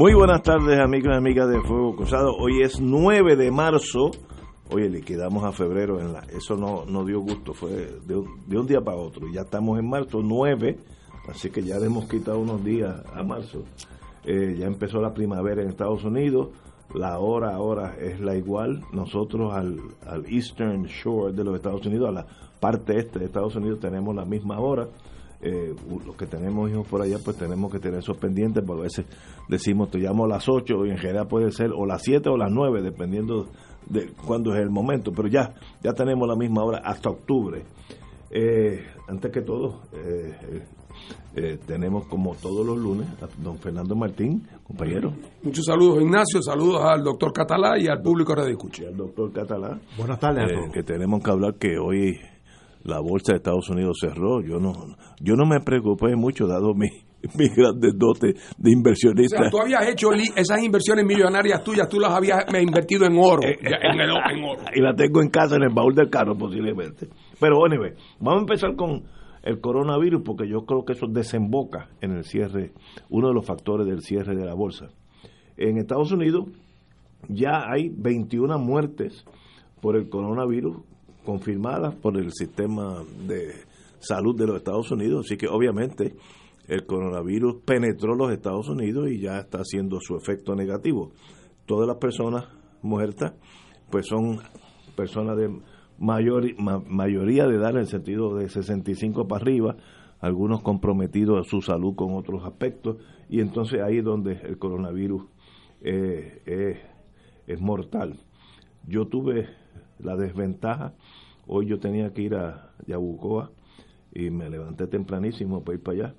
Muy buenas tardes amigos y amigas de Fuego Cruzado. Hoy es 9 de marzo. Oye, le quedamos a febrero. En la, eso no, no dio gusto, fue de un, de un día para otro. Ya estamos en marzo 9, así que ya le hemos quitado unos días a marzo. Eh, ya empezó la primavera en Estados Unidos. La hora ahora es la igual. Nosotros al, al Eastern Shore de los Estados Unidos, a la parte este de Estados Unidos, tenemos la misma hora eh, los que tenemos hijos por allá, pues tenemos que tener esos pendientes, porque a veces decimos, te llamo a las 8 y en general puede ser o las 7 o las 9, dependiendo de cuándo es el momento, pero ya, ya tenemos la misma hora hasta octubre. Eh, antes que todo, eh, eh, tenemos como todos los lunes a don Fernando Martín, compañero. Muchos saludos, Ignacio. Saludos al doctor Catalá y al público de Escucha. Y al doctor Catalá. Buenas tardes a eh, todos. que tenemos que hablar que hoy la bolsa de Estados Unidos cerró. Yo no, yo no me preocupé mucho dado mi, mis grandes dotes de O inversionista. sea, tú habías hecho esas inversiones millonarias tuyas, tú las habías me, invertido en oro. Eh, en, el- en oro. y la tengo en casa en el baúl del carro posiblemente. Pero anyway, vamos a empezar con el coronavirus porque yo creo que eso desemboca en el cierre, uno de los factores del cierre de la bolsa. En Estados Unidos ya hay 21 muertes por el coronavirus confirmadas por el sistema de salud de los Estados Unidos, así que obviamente el coronavirus penetró los Estados Unidos y ya está haciendo su efecto negativo. Todas las personas muertas pues son personas de mayor, ma- mayoría de edad en el sentido de 65 para arriba, algunos comprometidos a su salud con otros aspectos y entonces ahí es donde el coronavirus eh, es mortal. Yo tuve la desventaja, hoy yo tenía que ir a Yabucoa y me levanté tempranísimo para ir para allá.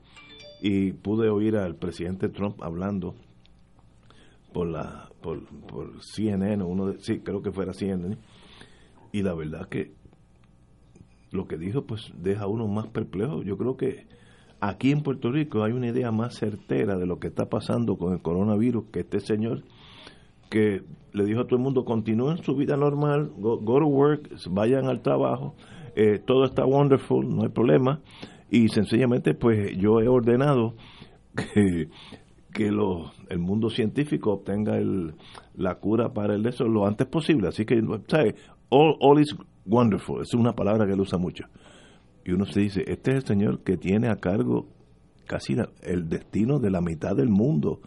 Y pude oír al presidente Trump hablando por la por, por CNN uno de, sí creo que fuera CNN y la verdad que lo que dijo pues deja a uno más perplejo. Yo creo que aquí en Puerto Rico hay una idea más certera de lo que está pasando con el coronavirus que este señor que le dijo a todo el mundo continúen su vida normal go, to work vayan al trabajo eh, todo está wonderful no hay problema. Y sencillamente pues yo he ordenado que, que lo- el mundo científico obtenga el, la cura para el eso lo antes posible. Así que ¿sabe? All, all is wonderful. Es una palabra que él usa mucho. Y uno se dice este es el señor que tiene a cargo casi el destino de la mitad del mundo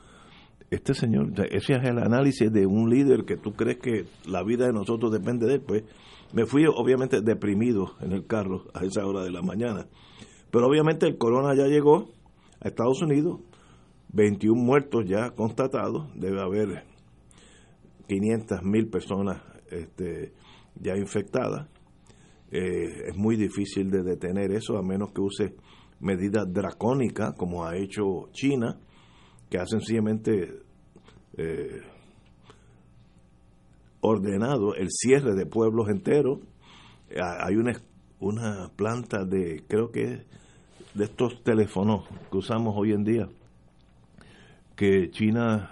este señor, ese es el análisis de un líder que tú crees que la vida de nosotros depende de él, pues me fui obviamente deprimido en el carro a esa hora de la mañana. Pero obviamente el corona ya llegó a Estados Unidos, 21 muertos ya constatados, debe haber 500 mil personas este, ya infectadas. Eh, es muy difícil de detener eso a menos que use medidas dracónicas como ha hecho China que ha sencillamente eh, ordenado el cierre de pueblos enteros. Hay una, una planta de, creo que de estos teléfonos que usamos hoy en día, que China,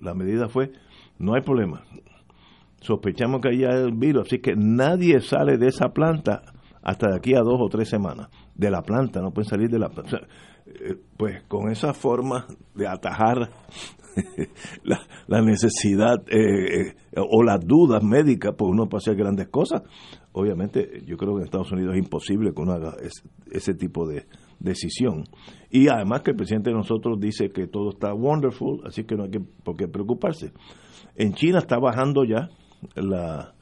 la medida fue, no hay problema. Sospechamos que hay el virus, así que nadie sale de esa planta hasta de aquí a dos o tres semanas. De la planta, no pueden salir de la planta. Pues con esa forma de atajar la, necesidad eh, eh, o las dudas médicas, pues uno puede hacer grandes cosas. Obviamente, yo creo que en Estados Unidos es imposible que uno haga es- ese tipo de decisión. Y además que el presidente de nosotros dice que todo está wonderful, así que no hay que, por qué preocuparse. En China está bajando ya la,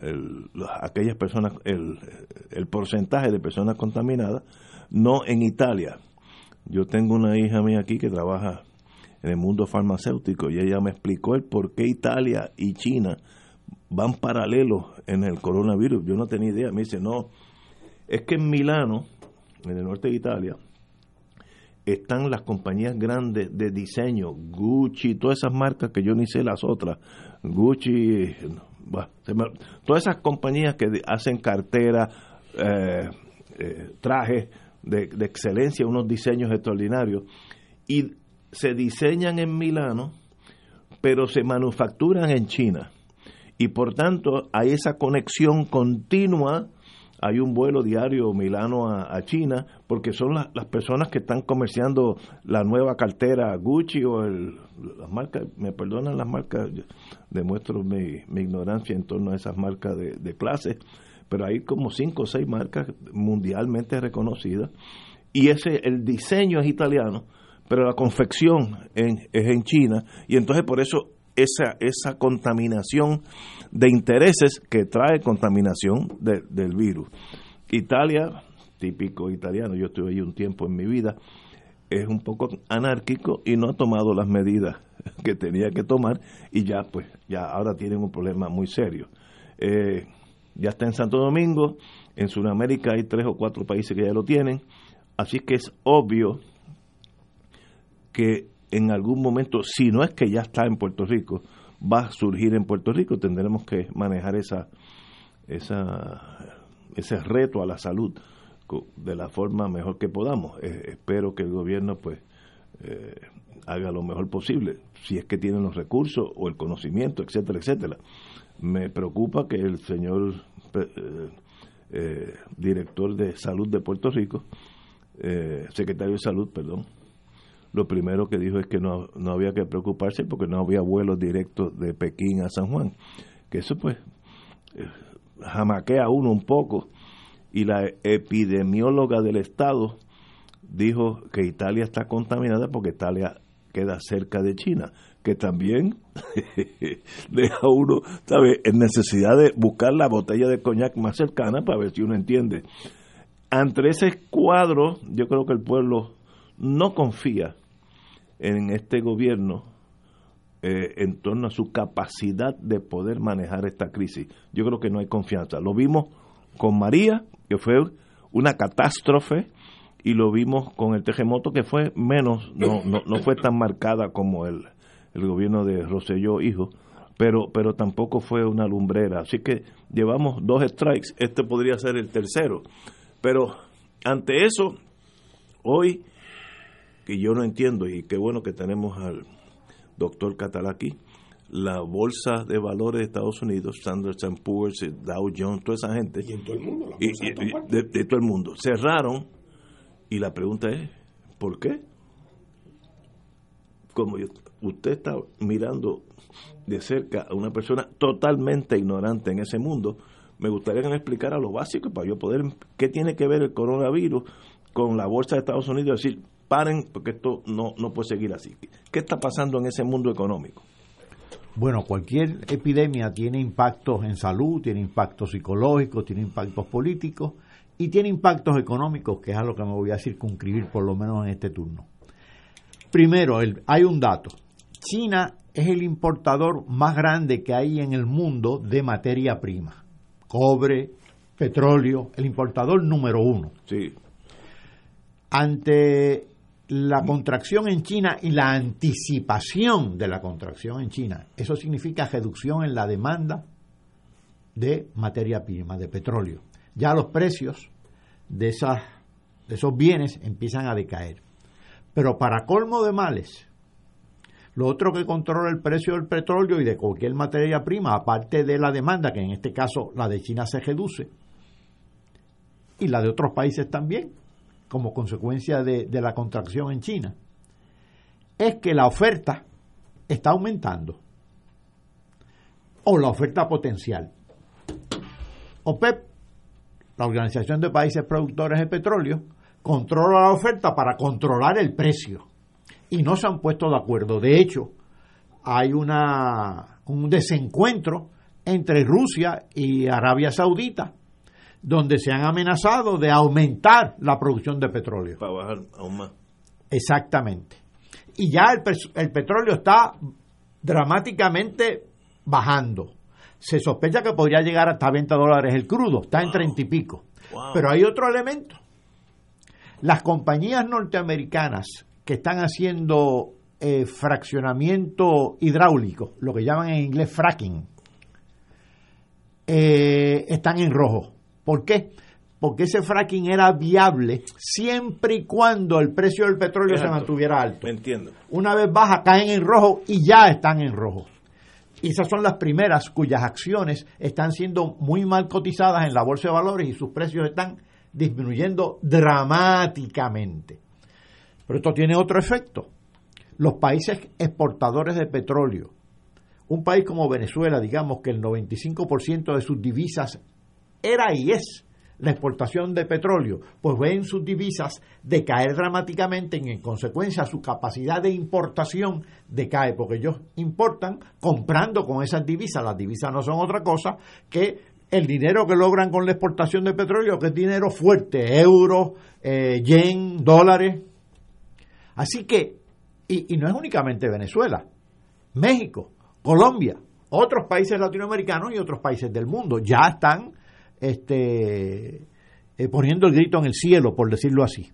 el- la- aquellas personas, el porcentaje de personas contaminadas, no en Italia. Yo tengo una hija mía aquí que trabaja en el mundo farmacéutico y ella me explicó el por qué Italia y China van paralelos en el coronavirus. Yo no tenía idea. Me dice, no, es que en Milano, en el norte de Italia, están las compañías grandes de diseño, Gucci, todas esas marcas que yo ni sé las otras, Gucci, todas esas compañías que hacen carteras, eh, eh, trajes de, de, excelencia, unos diseños extraordinarios, y se diseñan en Milano, pero se manufacturan en China. Y por tanto hay esa conexión continua hay un vuelo diario Milano a, China, porque son las personas que están comerciando la nueva cartera Gucci o el, las marcas, me perdonan las marcas, demuestro mi, ignorancia en torno a esas marcas de, clase, pero hay como cinco o seis marcas mundialmente reconocidas y ese el diseño es italiano, pero la confección es en China y entonces por eso esa, esa contaminación de intereses que trae contaminación del virus. Italia, típico italiano, yo estuve ahí un tiempo en mi vida, es un poco anárquico y no ha tomado las medidas que tenía que tomar y ya pues ya ahora tienen un problema muy serio. Eh, ya está en Santo Domingo, en Sudamérica hay tres o cuatro países que ya lo tienen, así que es obvio que en algún momento, si no es que ya está en Puerto Rico, va a surgir en Puerto Rico, tendremos que manejar esa, esa, ese reto a la salud de la forma mejor que podamos. Eh, espero que el gobierno pues eh, haga lo mejor posible, si es que tiene los recursos o el conocimiento, etcétera, etcétera. Me preocupa que el señor eh, director de salud de Puerto Rico, secretario de salud, perdón, lo primero que dijo es que no, no había que preocuparse porque no había vuelos directos de Pekín a San Juan. Que eso pues eh, jamaquea uno un poco. Y la epidemióloga del Estado dijo que Italia está contaminada porque Italia queda cerca de China, que también deja uno, ¿sabe?, en necesidad de buscar la botella de coñac más cercana para ver si uno entiende. Ante ese cuadro, yo creo que el pueblo no confía en este gobierno eh, en torno a su capacidad de poder manejar esta crisis. Yo creo que no hay confianza. Lo vimos con María, que fue una catástrofe, y lo vimos con el terremoto, que fue menos, no, no, no fue tan marcada como el, el gobierno de Roselló, hijo, pero, pero tampoco fue una lumbrera. Así que llevamos dos strikes, este podría ser el tercero. Pero ante eso, hoy que yo no entiendo y qué bueno que tenemos al doctor Catalá aquí, la bolsa de valores de Estados Unidos, Standard Poor's, Dow Jones, toda esa gente, y en todo el mundo, de, todo el mundo, cerraron y la pregunta es, ¿por qué? Como usted está mirando de cerca a una persona totalmente ignorante en ese mundo, me gustaría que me explicara lo básico para yo poder, ¿qué tiene que ver el coronavirus con la bolsa de Estados Unidos? Decir, paren porque esto no, no puede seguir así. ¿Qué está pasando en ese mundo económico? Bueno, cualquier epidemia tiene impactos en salud, tiene impactos psicológicos, tiene impactos políticos y tiene impactos económicos, que es a lo que me voy a circunscribir por lo menos en este turno. Primero, hay un dato. China es el importador más grande que hay en el mundo de materia prima. Cobre, petróleo, el importador número uno. Sí. Ante la contracción en China y la anticipación de la contracción en China. Eso significa reducción en la demanda de materia prima, de petróleo. Ya los precios de, esas, de esos bienes empiezan a decaer. Pero para colmo de males, lo otro que controla el precio del petróleo y de cualquier materia prima, aparte de la demanda, que en este caso la de China se reduce, y la de otros países también, como consecuencia de, la contracción en China, es que la oferta está aumentando o la oferta potencial. OPEP, la Organización de Países Productores de Petróleo, controla la oferta para controlar el precio y no se han puesto de acuerdo. De hecho, hay una, un desencuentro entre Rusia y Arabia Saudita donde se han amenazado de aumentar la producción de petróleo. Para bajar aún más. Exactamente. Y ya el, petróleo está dramáticamente bajando. Se sospecha que podría llegar hasta 20 dólares el crudo, está en 30 y pico. Pero hay otro elemento. Las compañías norteamericanas que están haciendo eh, fraccionamiento hidráulico, lo que llaman en inglés fracking, eh, están en rojo. ¿Por qué? Porque ese fracking era viable siempre y cuando el precio del petróleo se mantuviera alto. Entiendo. Una vez baja, caen en rojo y ya están en rojo. Y esas son las primeras cuyas acciones están siendo muy mal cotizadas en la bolsa de valores y sus precios están disminuyendo dramáticamente. Pero esto tiene otro efecto. Los países exportadores de petróleo, un país como Venezuela, digamos que el 95% de sus divisas era y es la exportación de petróleo, pues ven sus divisas decaer dramáticamente y en consecuencia su capacidad de importación decae, porque ellos importan comprando con esas divisas. Las divisas no son otra cosa que el dinero que logran con la exportación de petróleo, que es dinero fuerte, euros, eh, yen, dólares. Así que, y, y no es únicamente Venezuela, México, Colombia, otros países latinoamericanos y otros países del mundo ya están este, eh, poniendo el grito en el cielo, por decirlo así.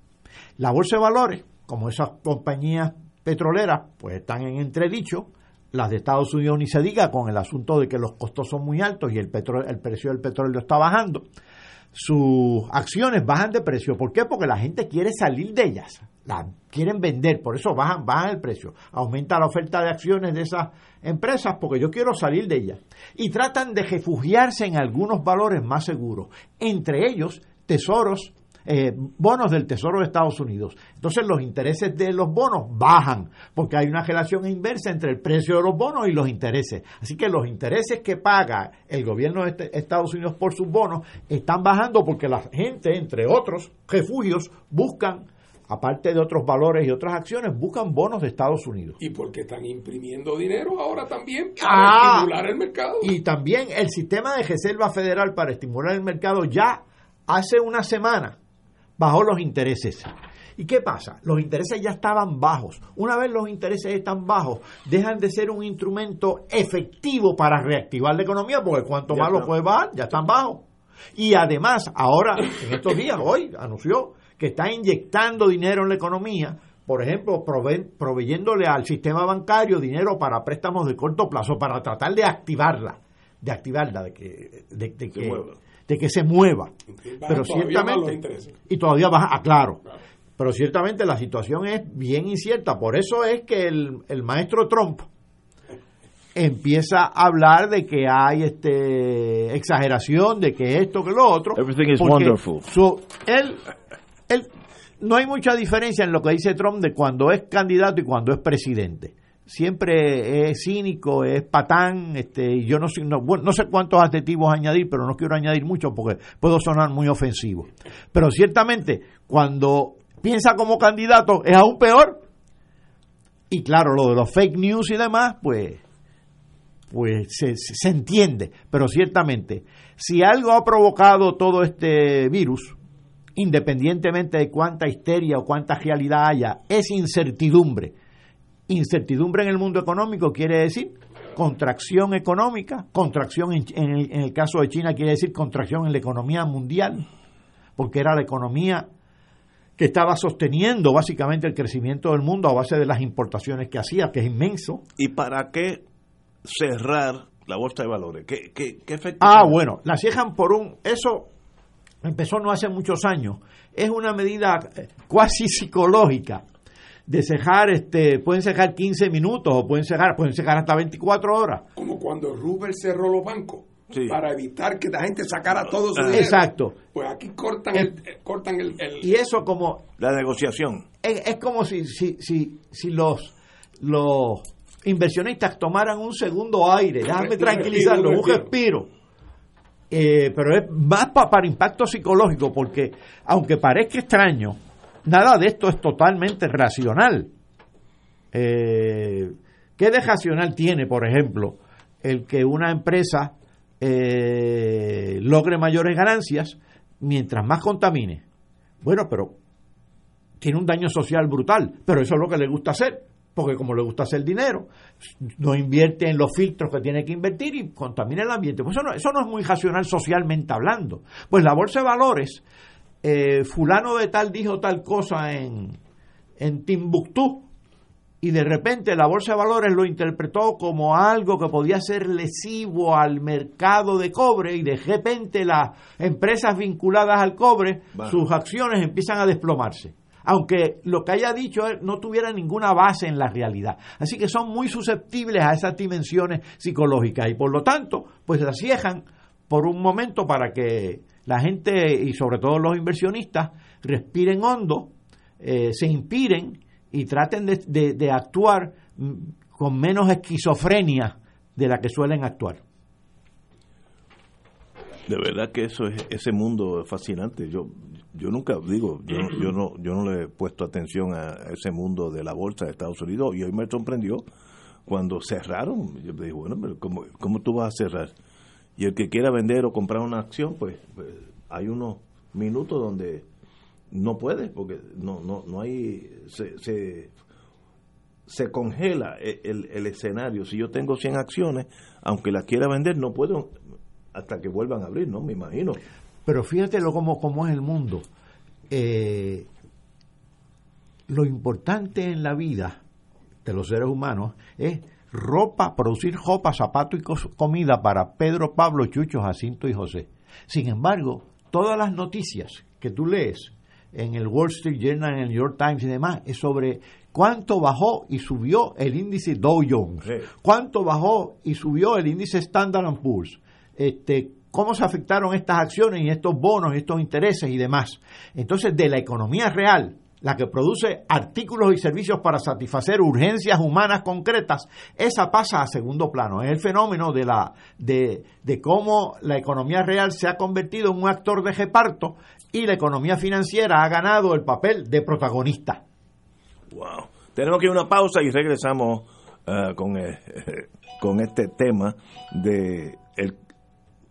La bolsa de valores, como esas compañías petroleras, pues están en entredicho. Las de Estados Unidos ni se diga con el asunto de que los costos son muy altos y el, precio del petróleo está bajando. Sus acciones bajan de precio. ¿Por qué? Porque la gente quiere salir de ellas. Las quieren vender, por eso bajan, bajan el precio. Aumenta la oferta de acciones de esas empresas porque yo quiero salir de ellas. Y tratan de refugiarse en algunos valores más seguros. Entre ellos, tesoros eh, bonos del Tesoro de Estados Unidos. Entonces los intereses de los bonos bajan porque hay una relación inversa entre el precio de los bonos y los intereses. Así que los intereses que paga el gobierno de este- Estados Unidos por sus bonos están bajando porque la gente, entre otros refugios, buscan, aparte de otros valores y otras acciones, buscan bonos de Estados Unidos. Y porque están imprimiendo dinero ahora también para Ah. estimular el mercado. Y también el sistema de Reserva Federal para estimular el mercado ya hace una semana bajó los intereses. ¿Y qué pasa? Los intereses ya estaban bajos. Una vez los intereses están bajos, dejan de ser un instrumento efectivo para reactivar la economía, porque cuanto más lo puede bajar, ya están bajos. Y además, ahora, en estos días, hoy anunció que está inyectando dinero en la economía, por ejemplo, prove- proveyéndole al sistema bancario dinero para préstamos de corto plazo, para tratar de activarla, de activarla, de que, de, de que. De que se mueva. Pero ciertamente, y todavía baja, ah, claro. Pero ciertamente la situación es bien incierta. Por eso es que el, el maestro Trump empieza a hablar de que hay este exageración, de que esto, que lo otro. Everything is porque wonderful. su- él, él- no hay mucha diferencia en lo que dice Trump de cuando es candidato y cuando es presidente. Siempre es cínico, es patán, este, yo no, no, bueno, no sé cuántos adjetivos añadir, pero no quiero añadir mucho porque puedo sonar muy ofensivo. Pero ciertamente, cuando piensa como candidato es aún peor. Y claro, lo de los fake news y demás, pues, pues se- se entiende. Pero ciertamente, si algo ha provocado todo este virus, independientemente de cuánta histeria o cuánta realidad haya, es incertidumbre. Incertidumbre en el mundo económico quiere decir contracción económica, contracción en, en el, en el caso de China quiere decir contracción en la economía mundial, porque era la economía que estaba sosteniendo básicamente el crecimiento del mundo a base de las importaciones que hacía, que es inmenso. ¿Y para qué cerrar la bolsa de valores? ¿Qué, qué? Ah, bueno, la cierran por un... Eso empezó no hace muchos años. Es una medida eh, cuasi psicológica de cejar, este, pueden cejar 15 minutos o pueden cejar, pueden cejar hasta 24 horas. Como cuando Rubel cerró los bancos Sí. para evitar que la gente sacara todo su dinero. Exacto. Pues aquí cortan el, eh, cortan el, el- Y eso como La negociación. es, es como si, si, si, si los, los inversionistas tomaran un segundo aire, déjame tranquilizarlo, un respiro, un respiro. Eh, pero es más pa- para impacto psicológico, porque aunque parezca extraño, nada de esto es totalmente racional. Eh, ¿Qué de racional tiene, por ejemplo, el que una empresa eh, logre mayores ganancias mientras más contamine? Bueno, pero tiene un daño social brutal, pero eso es lo que le gusta hacer, porque como le gusta hacer dinero, no invierte en los filtros que tiene que invertir y contamina el ambiente. Pues eso no, eso no es muy racional socialmente hablando. Pues la bolsa de valores eh, fulano de tal dijo tal cosa en, en Timbuktu y de repente la bolsa de valores lo interpretó como algo que podía ser lesivo al mercado de cobre y de repente las empresas vinculadas al cobre, sus acciones empiezan a desplomarse. Aunque lo que haya dicho no tuviera ninguna base en la realidad. Así que son muy susceptibles a esas dimensiones psicológicas y por lo tanto, pues las ciejan por un momento para que la gente y sobre todo los inversionistas respiren hondo, eh, se inspiren y traten de, actuar mm, con menos esquizofrenia de la que suelen actuar. De verdad que eso es ese mundo fascinante. Yo yo nunca digo, yo, yo no yo no le he puesto atención a ese mundo de la bolsa de Estados Unidos y hoy me sorprendió cuando cerraron. Yo me dije, bueno, pero ¿cómo, ¿cómo tú vas a cerrar? Y el que quiera vender o comprar una acción, pues, pues hay unos minutos donde no puede porque no no no hay se, se, congela e, el, el, escenario. Si yo tengo 100 acciones aunque las quiera vender no puedo hasta que vuelvan a abrir no me imagino. Pero fíjate lo como es el mundo. Eh, lo importante en la vida de los seres humanos es ropa, producir ropa, zapatos y comida para Pedro, Pablo, Chucho, Jacinto y José. Sin embargo, todas las noticias que tú lees en el Wall Street Journal, en el New York Times y demás, es sobre cuánto bajó y subió el índice Dow Jones, cuánto bajó y subió el índice Standard Poor's, este, cómo se afectaron estas acciones y estos bonos, y estos intereses y demás. Entonces, de la economía real, la que produce artículos y servicios para satisfacer urgencias humanas concretas, esa pasa a segundo plano. Es el fenómeno de, la, de, de cómo la economía real se ha convertido en un actor de reparto y la economía financiera ha ganado el papel de protagonista. Wow. Tenemos que ir a una pausa y regresamos uh, con, eh, con este tema de el,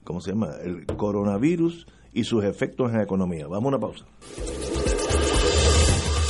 ¿cómo se llama? el coronavirus y sus efectos en la economía. Vamos a una pausa.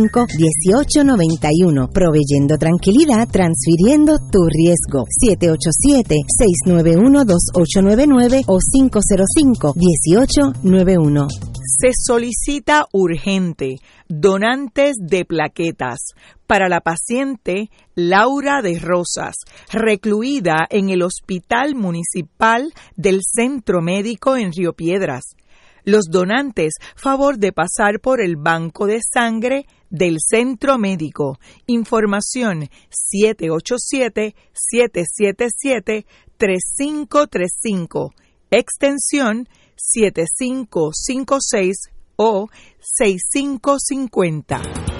1891 proveyendo tranquilidad, transfiriendo tu riesgo. 787-691-2899 o 505-1891. Se solicita urgente donantes de plaquetas para la paciente Laura de Rosas, recluida en el Hospital Municipal del Centro Médico en Río Piedras. Los donantes, favor de pasar por el banco de sangre del Centro Médico. Información 787-777-3535. Extensión 7556 o 6550.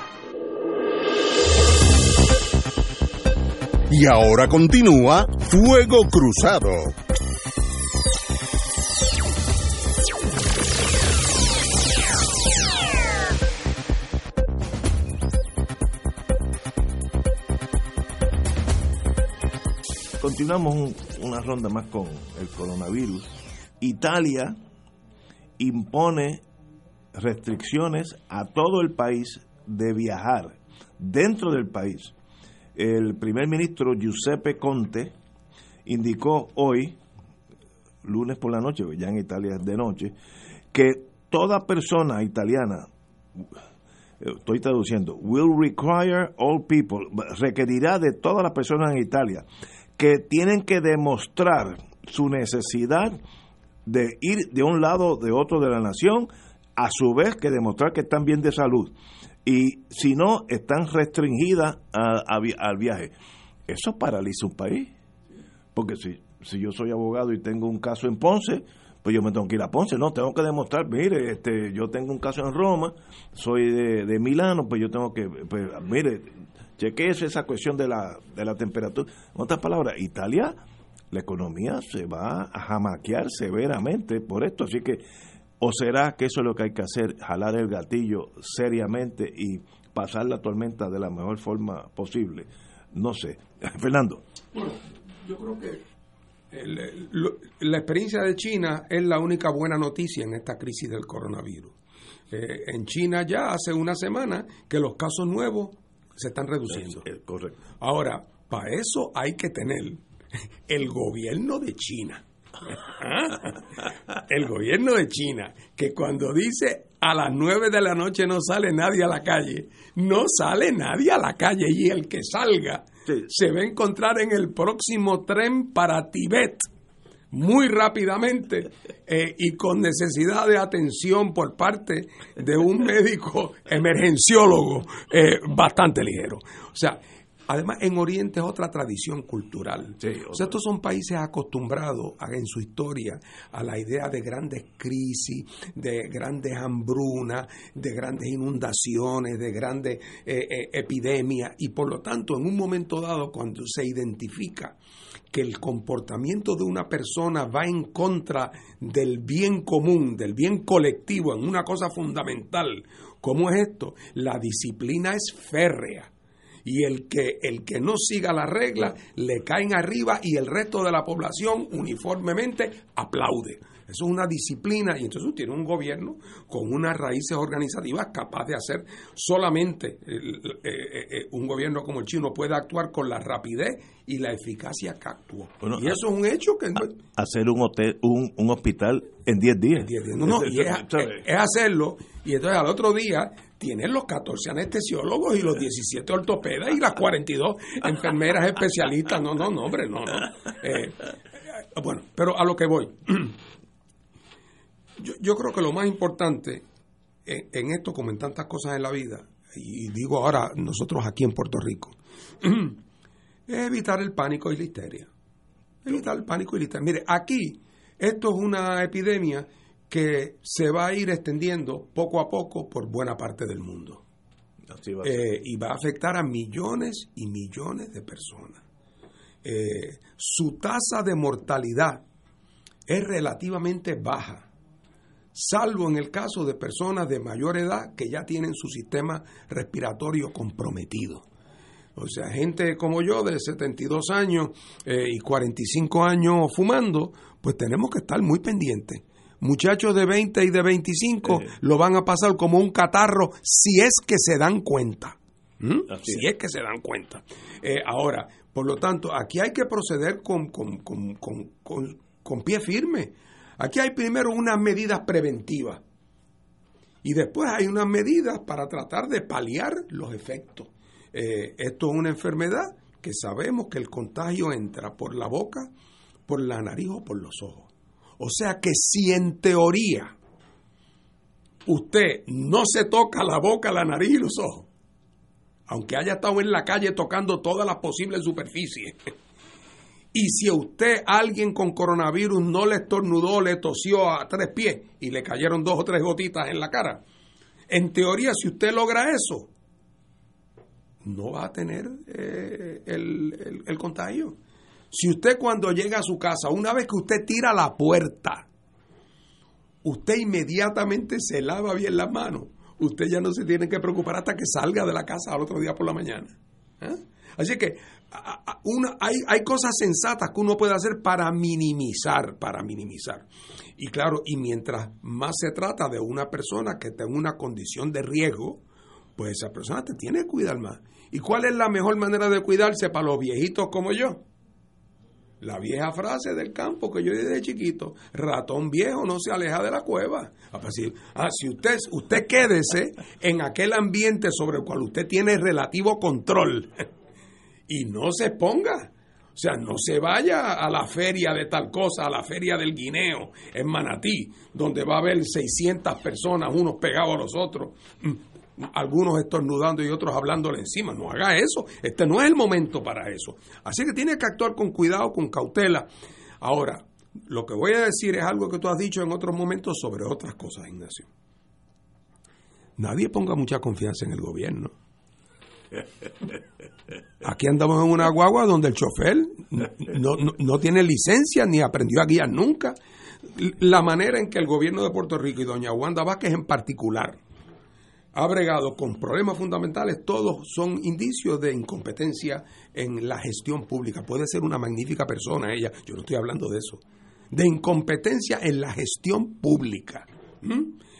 Y ahora continúa Fuego Cruzado. Continuamos una ronda más con el coronavirus. Italia impone restricciones a todo el país de viajar dentro del país. El primer ministro Giuseppe Conte indicó hoy, lunes por la noche, ya en Italia es de noche, que toda persona italiana, estoy traduciendo, will require all people, requerirá de todas las personas en Italia que tienen que demostrar su necesidad de ir de un lado de otro de la nación, a su vez que demostrar que están bien de salud. Y si no, están restringidas al viaje. Eso paraliza un país. Porque si, si yo soy abogado y tengo un caso en Ponce, pues yo me tengo que ir a Ponce, no, tengo que demostrar, mire, este, yo tengo un caso en Roma, soy de, de Milano, pues yo tengo que, pues, mire, chequeese esa cuestión de la, de la temperatura. En otras palabras, Italia, la economía se va a jamaquear severamente por esto, así que, o será que eso es lo que hay que hacer, jalar el gatillo seriamente y pasar la tormenta de la mejor forma posible. No sé. Fernando. Bueno, yo creo que la experiencia de China es la única buena noticia en esta crisis del coronavirus. Eh, en China ya hace una semana que los casos nuevos se están reduciendo. correcto. Ahora, para eso hay que tener el gobierno de China. el gobierno de China, que cuando dice a las nueve de la noche no sale nadie a la calle, no sale nadie a la calle y el que salga se va a encontrar en el próximo tren para Tibet muy rápidamente eh, y con necesidad de atención por parte de un médico emergenciólogo eh, bastante ligero. O sea, Además, en Oriente es otra tradición cultural. o sea, estos son países acostumbrados en su historia a la idea de grandes crisis, de grandes hambrunas, de grandes inundaciones, de grandes eh, eh, epidemias. Y por lo tanto, en un momento dado, cuando se identifica que el comportamiento de una persona va en contra del bien común, del bien colectivo, en una cosa fundamental, como es esto, la disciplina es férrea y el que, el que no siga la regla le caen arriba y el resto de la población uniformemente aplaude. Eso es una disciplina y entonces tiene un gobierno con unas raíces organizativas capaz de hacer solamente eh, eh, eh, un gobierno como el chino puede actuar con la rapidez y la eficacia que actuó. y eso es un hecho que... hacer un, hotel, un, un hospital en 10 días. No, no, y es, es, hacerlo y entonces al otro día tienen los 14 anestesiólogos y los 17 ortopedas y las 42 enfermeras especialistas. No, no, no, hombre, no, no. Eh, bueno, pero a lo que voy. Yo, creo que lo más importante en, esto, como en tantas cosas en la vida, y digo ahora nosotros aquí en Puerto Rico, es evitar el pánico y la histeria. Evitar el pánico y la histeria. Mire, aquí esto es una epidemia que se va a ir extendiendo poco a poco por buena parte del mundo. Eh, y va a afectar a millones y millones de personas. Eh, su tasa de mortalidad es relativamente baja, salvo en el caso de personas de mayor edad que ya tienen su sistema respiratorio comprometido. O sea, gente como yo de 72 años eh, y 45 años fumando, pues tenemos que estar muy pendientes muchachos de 20 y de 25 lo van a pasar como un catarro si es que se dan cuenta. ¿Mm? Si es. que se dan cuenta. Eh, ahora, por lo tanto, aquí hay que proceder con, con, con, con, pie firme. Aquí hay primero unas medidas preventivas y después hay unas medidas para tratar de paliar los efectos. Eh, esto es una enfermedad que sabemos que el contagio entra por la boca, por la nariz o por los ojos. O sea que si en teoría usted no se toca la boca, la nariz y los ojos, aunque haya estado en la calle tocando todas las posibles superficies, y si a usted alguien con coronavirus no le estornudó, le tosió a tres pies y le cayeron dos o tres gotitas en la cara, en teoría si usted logra eso, no va a tener eh, el contagio. Si usted cuando llega a su casa, una vez que usted tira la puerta, usted inmediatamente se lava bien las manos, usted ya no se tiene que preocupar hasta que salga de la casa al otro día por la mañana. ¿eh? Así que hay, hay cosas sensatas que uno puede hacer para minimizar, para minimizar. Y claro, y mientras más se trata de una persona que está en una condición de riesgo, pues esa persona te tiene que cuidar más. ¿Y cuál es la mejor manera de cuidarse para los viejitos como yo? La vieja frase del campo que yo desde chiquito, ratón viejo no se aleja de la cueva. Ah, si usted, usted quédese en aquel ambiente sobre el cual usted tiene relativo control y no se ponga. O sea, no se vaya a la feria de tal cosa, a la feria del guineo en Manatí, donde va a haber 600 personas, unos pegados a los otros, mm, algunos estornudando y otros hablándole encima. No haga eso. Este no es el momento para eso. Así que tiene que actuar con cuidado, con cautela. Ahora, lo que voy a decir es algo que tú has dicho en otros momentos sobre otras cosas, Ignacio. Nadie ponga mucha confianza en el gobierno. Aquí andamos en una guagua donde el chofer no, tiene licencia ni aprendió a guiar nunca. La manera en que el gobierno de Puerto Rico y doña Wanda Vázquez en particular ha bregado con problemas fundamentales, todos son indicios de incompetencia en la gestión pública. Puede ser una magnífica persona ella, yo no estoy hablando de eso, de incompetencia en la gestión pública.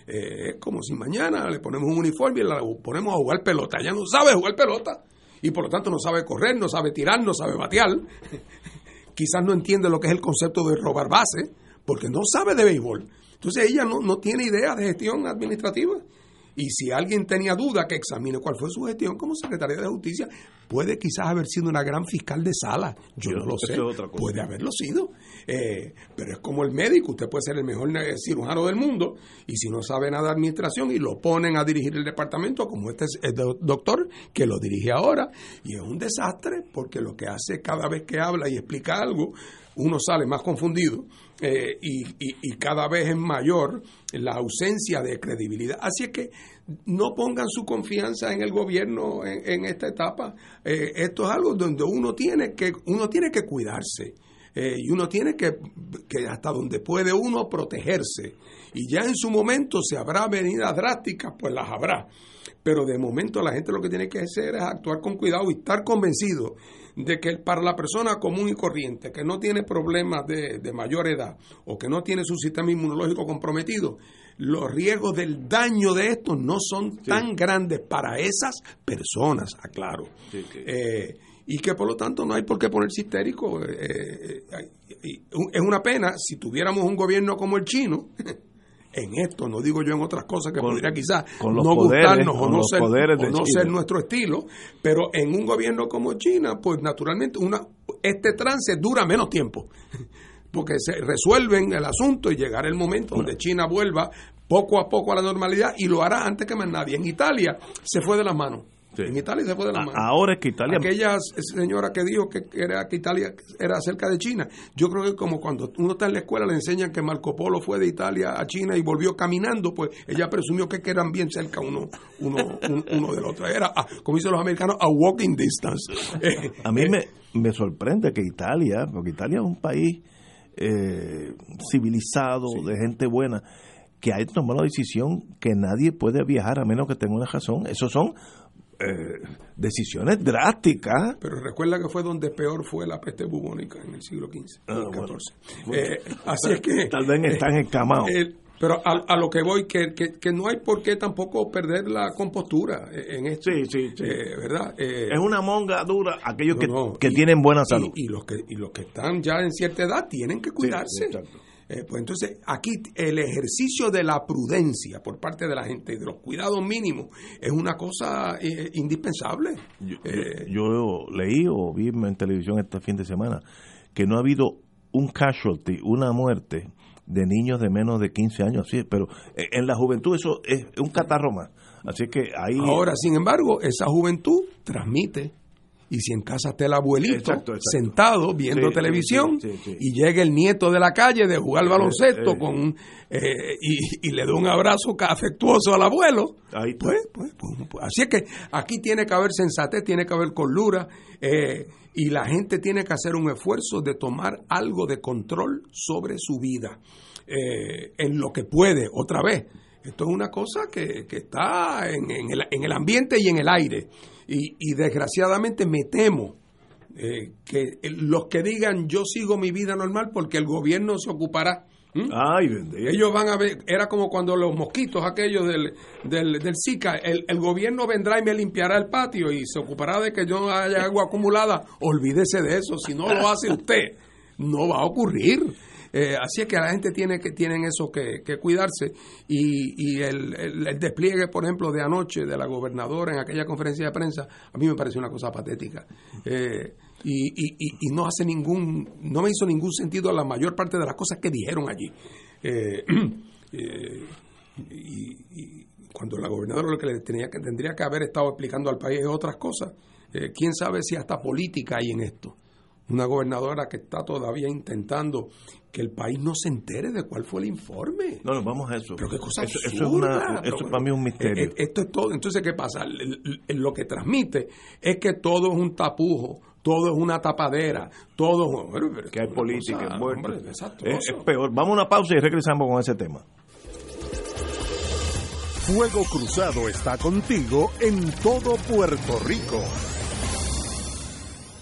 Eh, es como si mañana le ponemos un uniforme y la ponemos a jugar pelota. Ella no sabe jugar pelota y por lo tanto no sabe correr, no sabe tirar, no sabe batear. Quizás no entiende lo que es el concepto de robar base porque no sabe de béisbol. Entonces ella no, no tiene idea de gestión administrativa. Y si alguien tenía duda, que examine cuál fue su gestión como secretaria de Justicia. Puede quizás haber sido una gran fiscal de sala. Yo no lo sé. Puede haberlo sido. Eh, pero es como el médico. Usted puede ser el mejor cirujano del mundo y si no sabe nada de administración y lo ponen a dirigir el departamento, como este es doctor que lo dirige ahora, y es un desastre porque lo que hace cada vez que habla y explica algo, uno sale más confundido eh, y, cada vez es mayor la ausencia de credibilidad. Así es que no pongan su confianza en el gobierno en, esta etapa. Eh, esto es algo donde uno tiene que, uno tiene que cuidarse. Eh, y uno tiene que, que, hasta donde puede uno protegerse. Y ya en su momento, si habrá venidas drásticas, pues las habrá. Pero de momento la gente lo que tiene que hacer es actuar con cuidado y estar convencido de que para la persona común y corriente que no tiene problemas de, mayor edad o que no tiene su sistema inmunológico comprometido, los riesgos del daño de esto no son tan grandes para esas personas, aclaro. Eh, y que por lo tanto no hay por qué ponerse histérico. Eh, eh, es una pena si tuviéramos un gobierno como el chino. en esto, no digo yo en otras cosas que podría quizás no gustarnos o no, ser, no ser nuestro estilo, pero en un gobierno como China, pues naturalmente una, este trance dura menos tiempo, porque se resuelven el asunto y llegará el momento donde China vuelva poco a poco a la normalidad y lo hará antes que más nadie. En Italia se fue de las manos. En Italia se fue de la mano. Ahora es que Italia. Aquella señora que dijo que era que Italia era cerca de China. Yo creo que como cuando uno está en la escuela le enseñan que Marco Polo fue de Italia a China y volvió caminando, pues ella presumió que eran bien cerca uno, uno, uno del otro. Era, ah, como dicen los americanos, a walking distance. a mí me, me sorprende que Italia, porque Italia es un país eh, civilizado, de gente buena, que haya tomado la decisión que nadie puede viajar a menos que tenga una razón. Esos son eh, decisiones drásticas. Pero recuerda que fue donde peor fue la peste bubónica en el siglo XV, ah, eh, así es que... Tal vez están escamados. Eh, pero a, lo que voy, que, que, no hay por qué tampoco perder la compostura en esto. Sí, sí, sí. ¿Verdad? es una monga dura aquellos que, que tienen buena salud. Y, los que, y los que están ya en cierta edad tienen que cuidarse. Eh, pues entonces aquí el ejercicio de la prudencia por parte de la gente, de los cuidados mínimos, es una cosa eh, indispensable. Eh, yo, leí o vi en televisión este fin de semana que no ha habido un casualty, una muerte de niños de menos de 15 años, sí, pero en la juventud eso es un catarro más. Así que ahí... Ahora, sin embargo, esa juventud transmite y si en casa está el abuelito sentado viendo televisión y llega el nieto de la calle de jugar baloncesto con eh, y, le da un abrazo afectuoso al abuelo, pues, pues, pues, pues, así es que aquí tiene que haber sensatez, tiene que haber colura eh, y la gente tiene que hacer un esfuerzo de tomar algo de control sobre su vida eh, en lo que puede, otra vez. Esto es una cosa que, que está en, en, el, en el ambiente y en el aire. Y, desgraciadamente me temo, eh, que los que digan yo sigo mi vida normal porque el gobierno se ocupará. Ay. Ellos van a ver, era como cuando los mosquitos aquellos del, del, del Zika, el, el, gobierno vendrá y me limpiará el patio y se ocupará de que yo haya agua acumulada. Olvídese de eso, si no lo hace usted, no va a ocurrir. Eh, así es que la gente tiene que tienen eso que, que cuidarse y, y el, el, despliegue, por ejemplo, de anoche de la gobernadora en aquella conferencia de prensa, a mí me pareció una cosa patética. Eh, y, y, y, no hace ningún, no me hizo ningún sentido la mayor parte de las cosas que dijeron allí. Eh, y, cuando la gobernadora lo que le tenía que tendría que haber estado explicando al país es otras cosas, quién sabe si hasta política hay en esto. Una gobernadora que está todavía intentando que el país no se entere de cuál fue el informe. No, no, vamos a eso. Pero qué cosa eso, absurda, eso es una, eso para mí es un misterio. eh, Esto es todo. Entonces, ¿qué pasa? Lo que transmite es que todo es un tapujo, todo es una tapadera, todo es... pero que hay política cosa, envuelta. hombre, Es, desastroso. es peor. Vamos a una pausa y regresamos con ese tema. Fuego Cruzado está contigo en todo Puerto Rico.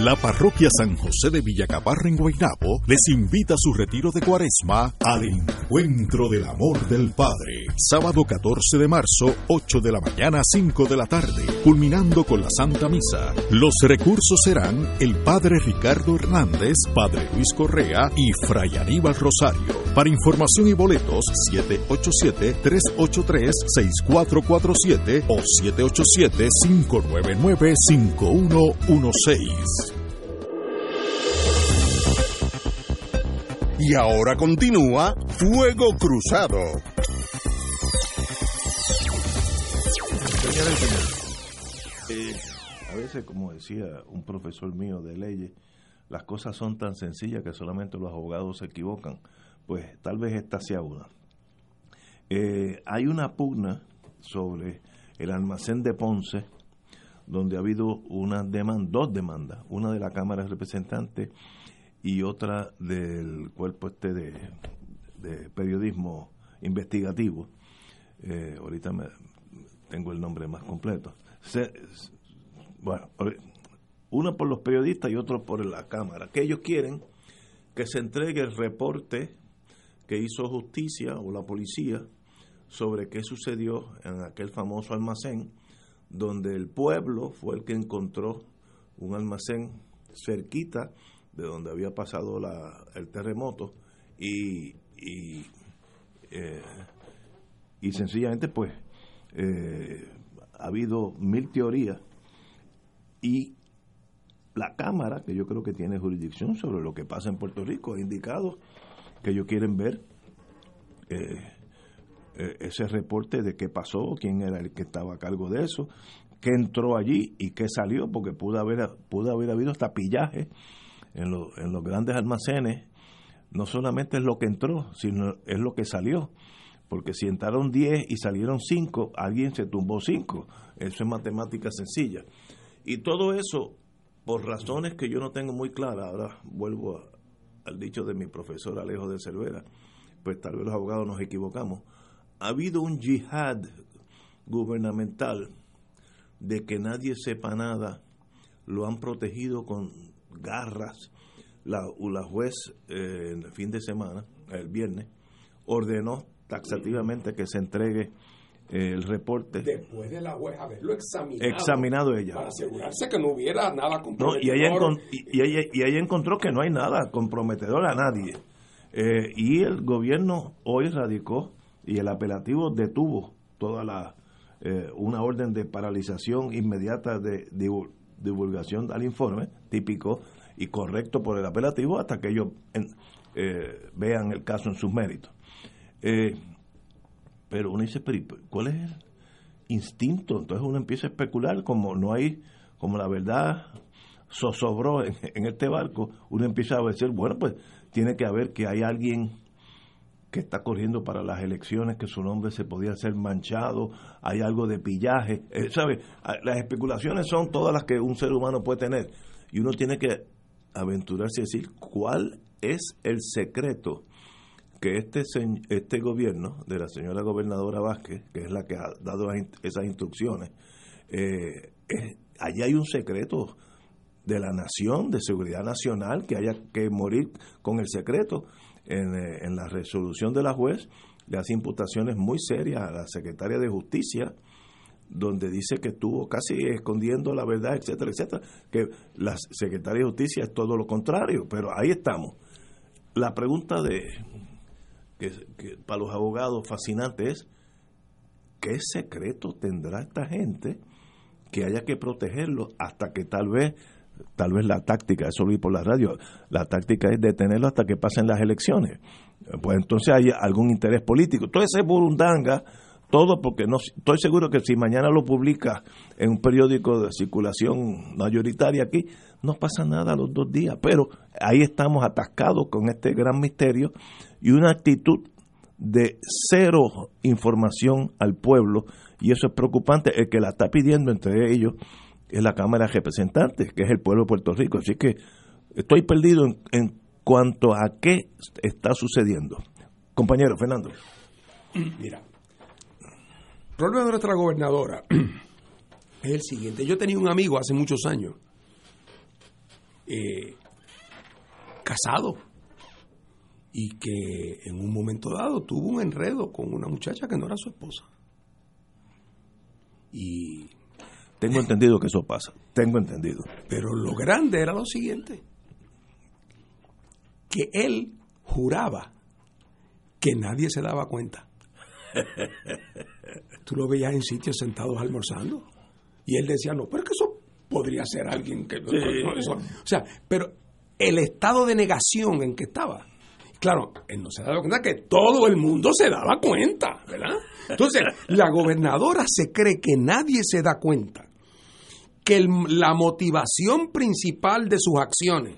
La parroquia San José de Villacaparra en Guaynabo les invita a su retiro de cuaresma al Encuentro del Amor del Padre. Sábado 14 de marzo, 8 de la mañana, 5 de la tarde, culminando con la Santa Misa. Los recursos serán el Padre Ricardo Hernández, Padre Luis Correa y Fray Aníbal Rosario. Para información y boletos, 787-383-6447 o 787-599-5116. Y ahora continúa Fuego Cruzado. Señores, eh, a veces, como decía un profesor mío de leyes, las cosas son tan sencillas que solamente los abogados se equivocan. Pues tal vez esta sea una. Eh, hay una pugna sobre el almacén de Ponce, donde ha habido una demanda, dos demandas, una de la Cámara de Representantes y otra del cuerpo este de, periodismo investigativo. Eh, ahorita me, tengo el nombre más completo. Bueno, uno por los periodistas y otro por la Cámara, que ellos quieren que se entregue el reporte que hizo justicia o la policía sobre qué sucedió en aquel famoso almacén donde el pueblo fue el que encontró un almacén cerquita de donde había pasado la, el terremoto y, y, eh, y sencillamente pues eh, ha habido mil teorías y la Cámara, que yo creo que tiene jurisdicción sobre lo que pasa en Puerto Rico, ha indicado que ellos quieren ver eh, ese reporte de qué pasó, quién era el que estaba a cargo de eso, qué entró allí y qué salió, porque pudo haber, pudo haber habido hasta pillaje en, lo- en los grandes almacenes. No solamente es lo que entró, sino es lo que salió. Porque si entraron 10 y salieron 5, alguien se tumbó 5. Eso es matemática sencilla. Y todo eso, por razones que yo no tengo muy claras, ahora vuelvo a- al dicho de mi profesor Alejo de Cervera, pues tal vez los abogados nos equivocamos, ha habido un yihad gubernamental de que nadie sepa nada, lo han protegido con garras. La, la juez eh, en el fin de semana, el viernes, ordenó taxativamente que se entregue eh, el reporte. Después de la juez haberlo examinado. Examinado ella. Para asegurarse que no hubiera nada No, comprometedor. y, ella y ella, y ella encontró que no hay nada comprometedor a nadie. Eh, y el gobierno hoy radicó y el apelativo detuvo toda la eh, una orden de paralización inmediata de, divu- divulgación al informe típico y correcto por el apelativo hasta que ellos eh, vean el caso en sus méritos. Eh, pero uno dice, pero ¿y ¿cuál es el instinto? Entonces uno empieza a especular como no hay, como la verdad zozobró en este barco, uno empieza a decir, bueno, pues tiene que haber que hay alguien que está corriendo para las elecciones, que su nombre se podía ser manchado, hay algo de pillaje, eh, ¿sabe? Ah, Las especulaciones son todas las que un ser humano puede tener y uno tiene que aventurarse a decir cuál es el secreto que este este gobierno de la señora gobernadora Vázquez, que es la que ha dado esas instrucciones, eh, allí hay un secreto de la nación, de seguridad nacional, que haya que morir con el secreto. En, eh, en la resolución de la juez le hace imputaciones muy serias a la secretaria de Justicia, donde dice que estuvo casi escondiendo la verdad, etcétera, etcétera, que la secretaria de Justicia es todo lo contrario, pero ahí estamos. La pregunta de que, para los abogados fascinante es ¿qué secreto tendrá esta gente que haya que protegerlo hasta que tal vez tal vez la táctica, eso lo vi por la radio, la táctica es detenerlo hasta que pasen las elecciones. Pues entonces hay algún interés político. Todo ese burundanga, todo porque no estoy seguro que si mañana lo publica en un periódico de circulación mayoritaria aquí, no pasa nada los dos días, pero ahí estamos atascados con este gran misterio y una actitud de cero información al pueblo y eso es preocupante. El que la está pidiendo entre ellos es la Cámara de Representantes, que es el pueblo de Puerto Rico. Así que estoy perdido en, cuanto a qué está sucediendo. Compañero Fernando. Mira, el problema de nuestra gobernadora es el siguiente. Yo tenía un amigo hace muchos años, eh, casado, y que en un momento dado tuvo un enredo con una muchacha que no era su esposa. Y Tengo entendido que eso pasa. Tengo entendido. Pero lo grande era lo siguiente, que él juraba que nadie se daba cuenta. Tú lo veías en sitios sentados almorzando. Y él decía, no, pero es que eso podría ser alguien que... no, eso- o sea, pero el estado de negación en que estaba. Claro, él no se daba cuenta que todo el mundo se daba cuenta, ¿verdad? Entonces, la gobernadora se cree que nadie se da cuenta que la motivación principal de sus acciones,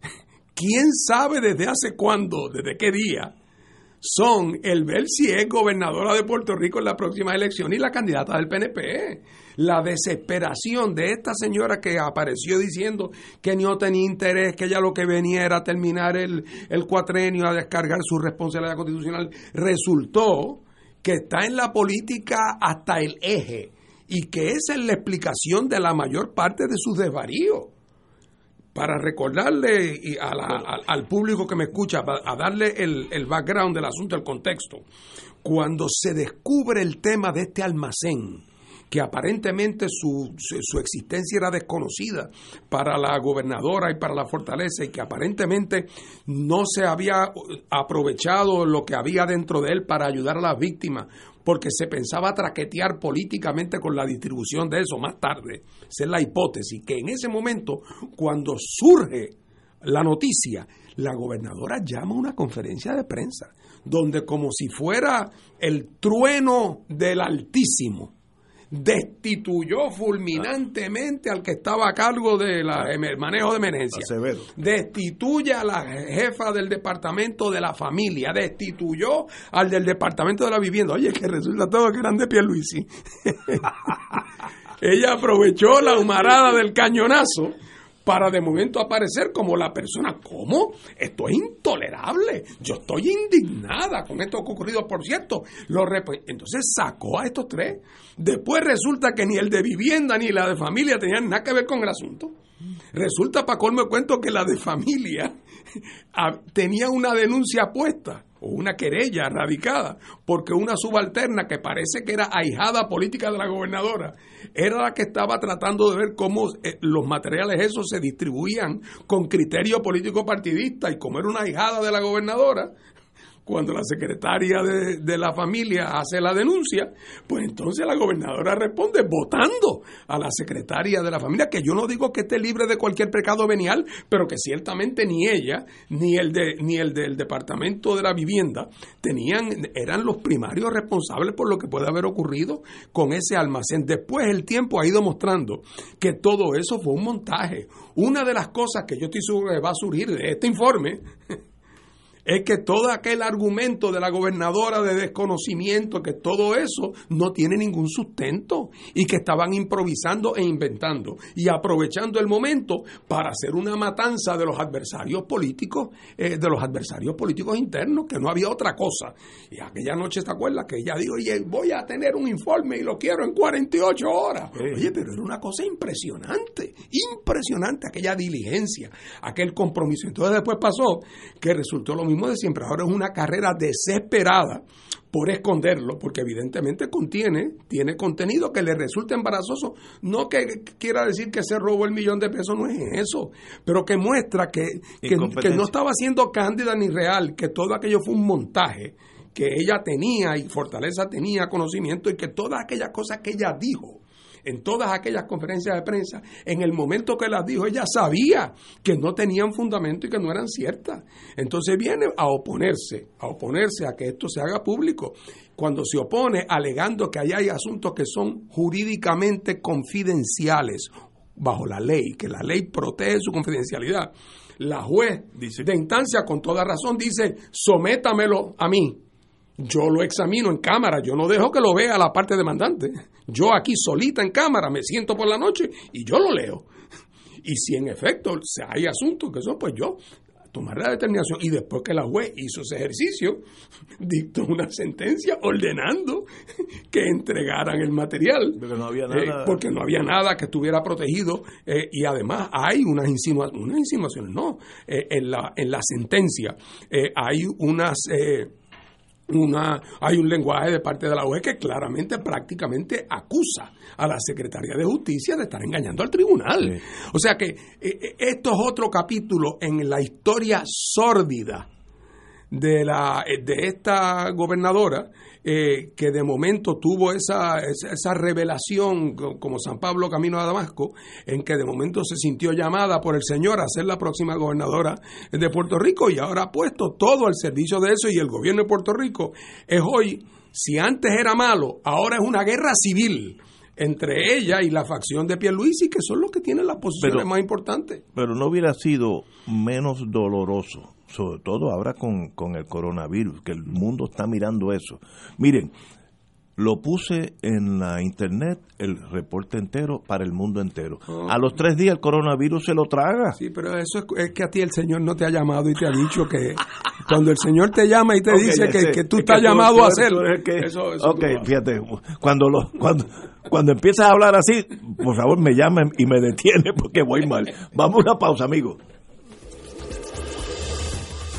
quién sabe desde hace cuándo, desde qué día, son el ver si es gobernadora de Puerto Rico en la próxima elección y la candidata del PNP. La desesperación de esta señora que apareció diciendo que no tenía interés, que ella lo que venía era terminar el, el cuatrenio a descargar su responsabilidad constitucional, resultó que está en la política hasta el eje y que esa es la explicación de la mayor parte de sus desvaríos. Para recordarle y a la- al, al público que me escucha, a darle el, el background del asunto, el contexto, cuando se descubre el tema de este almacén, que aparentemente su, su, su existencia era desconocida para la gobernadora y para la fortaleza y que aparentemente no se había aprovechado lo que había dentro de él para ayudar a las víctimas porque se pensaba traquetear políticamente con la distribución de eso más tarde. Esa es la hipótesis, que en ese momento, cuando surge la noticia, la gobernadora llama a una conferencia de prensa, donde como si fuera el trueno del Altísimo, destituyó fulminantemente al que estaba a cargo del manejo de emergencia. Acevedo. Destituye a la jefa del departamento de la familia, destituyó al del departamento de la vivienda. Oye, que resulta todo que eran de Pierluisi. Ella aprovechó la humarada del cañonazo para de momento aparecer como la persona. ¿Cómo? Esto es intolerable. Yo estoy indignada con esto que ha ocurrido. Por cierto, lo entonces sacó a estos tres. Después resulta que ni el de vivienda ni la de familia tenían nada que ver con el asunto. Resulta, para colmo cuento, que la de familia tenía una denuncia puesta o una querella radicada porque una subalterna que parece que era ahijada política de la gobernadora era la que estaba tratando de ver cómo eh, los materiales esos se distribuían con criterio político partidista y como era una ahijada de la gobernadora cuando la secretaria de, la familia hace la denuncia, pues entonces la gobernadora responde votando a la secretaria de la familia, que yo no digo que esté libre de cualquier pecado venial, pero que ciertamente ni ella, ni el, de, ni el del Departamento de la Vivienda, tenían, eran los primarios responsables por lo que puede haber ocurrido con ese almacén. Después el tiempo ha ido mostrando que todo eso fue un montaje. Una de las cosas que yo estoy seguro que va a surgir de este informe es que todo aquel argumento de la gobernadora de desconocimiento, que todo eso no tiene ningún sustento y que estaban improvisando e inventando y aprovechando el momento para hacer una matanza de los adversarios políticos, eh, de los adversarios políticos internos, que no había otra cosa. Y aquella noche, ¿te acuerdas? Que ella dijo, oye, voy a tener un informe y lo quiero en 48 horas. Oye, pero era una cosa impresionante, impresionante aquella diligencia, aquel compromiso. Entonces después pasó que resultó lo mismo de siempre. Ahora es una carrera desesperada por esconderlo, porque evidentemente contiene, tiene contenido que le resulta embarazoso. No que quiera decir que se robó el millón de pesos, no es eso, pero que muestra que, que, no estaba siendo cándida ni real, que todo aquello fue un montaje, que ella tenía y Fortaleza tenía conocimiento y que todas aquellas cosas que ella dijo en todas aquellas conferencias de prensa, en el momento que las dijo, ella sabía que no tenían fundamento y que no eran ciertas. Entonces viene a oponerse, a oponerse a que esto se haga público. Cuando se opone alegando que allá hay asuntos que son jurídicamente confidenciales bajo la ley, que la ley protege su confidencialidad. La juez de instancia, con toda razón, dice, sométamelo a mí yo lo examino en cámara, yo no dejo que lo vea la parte demandante. Yo aquí solita en cámara me siento por la noche y yo lo leo. Y si en efecto hay asuntos que son, pues yo tomaré la determinación. Y después que la juez hizo ese ejercicio, dictó una sentencia ordenando que entregaran el material. Porque no había eh, nada, porque no había nada que estuviera protegido. Eh, y además hay unas, insinuaciones, unas insinuaciones, no. Eh, en, la, en la sentencia hay unas una, hay un lenguaje de parte de la UE que claramente, prácticamente acusa a la Secretaría de Justicia de estar engañando al tribunal. O sea que eh, eh, esto es otro capítulo en la historia sórdida de, la, de esta gobernadora eh, que de momento tuvo esa, esa, revelación como San Pablo camino a Damasco, en que de momento se sintió llamada por el Señor a ser la próxima gobernadora de Puerto Rico y ahora ha puesto todo al servicio de eso y el gobierno de Puerto Rico es hoy, si antes era malo, ahora es una guerra civil entre ella y la facción de Pierluisi, que son los que tienen las posiciones más importantes. Pero no hubiera sido menos doloroso sobre todo ahora con, con el coronavirus, que el mundo está mirando eso. Miren, lo puse en la internet, el reporte entero para el mundo entero. A los tres días el coronavirus se lo traga. Sí, pero eso es, que a ti el Señor no te ha llamado y te ha dicho que cuando el Señor te llama y te dice que, tú estás llamado a hacerlo. ok, fíjate, cuando, lo, cuando, cuando empiezas a hablar así, por favor me llamen y me detiene porque voy mal. Vamos a una pausa, amigos.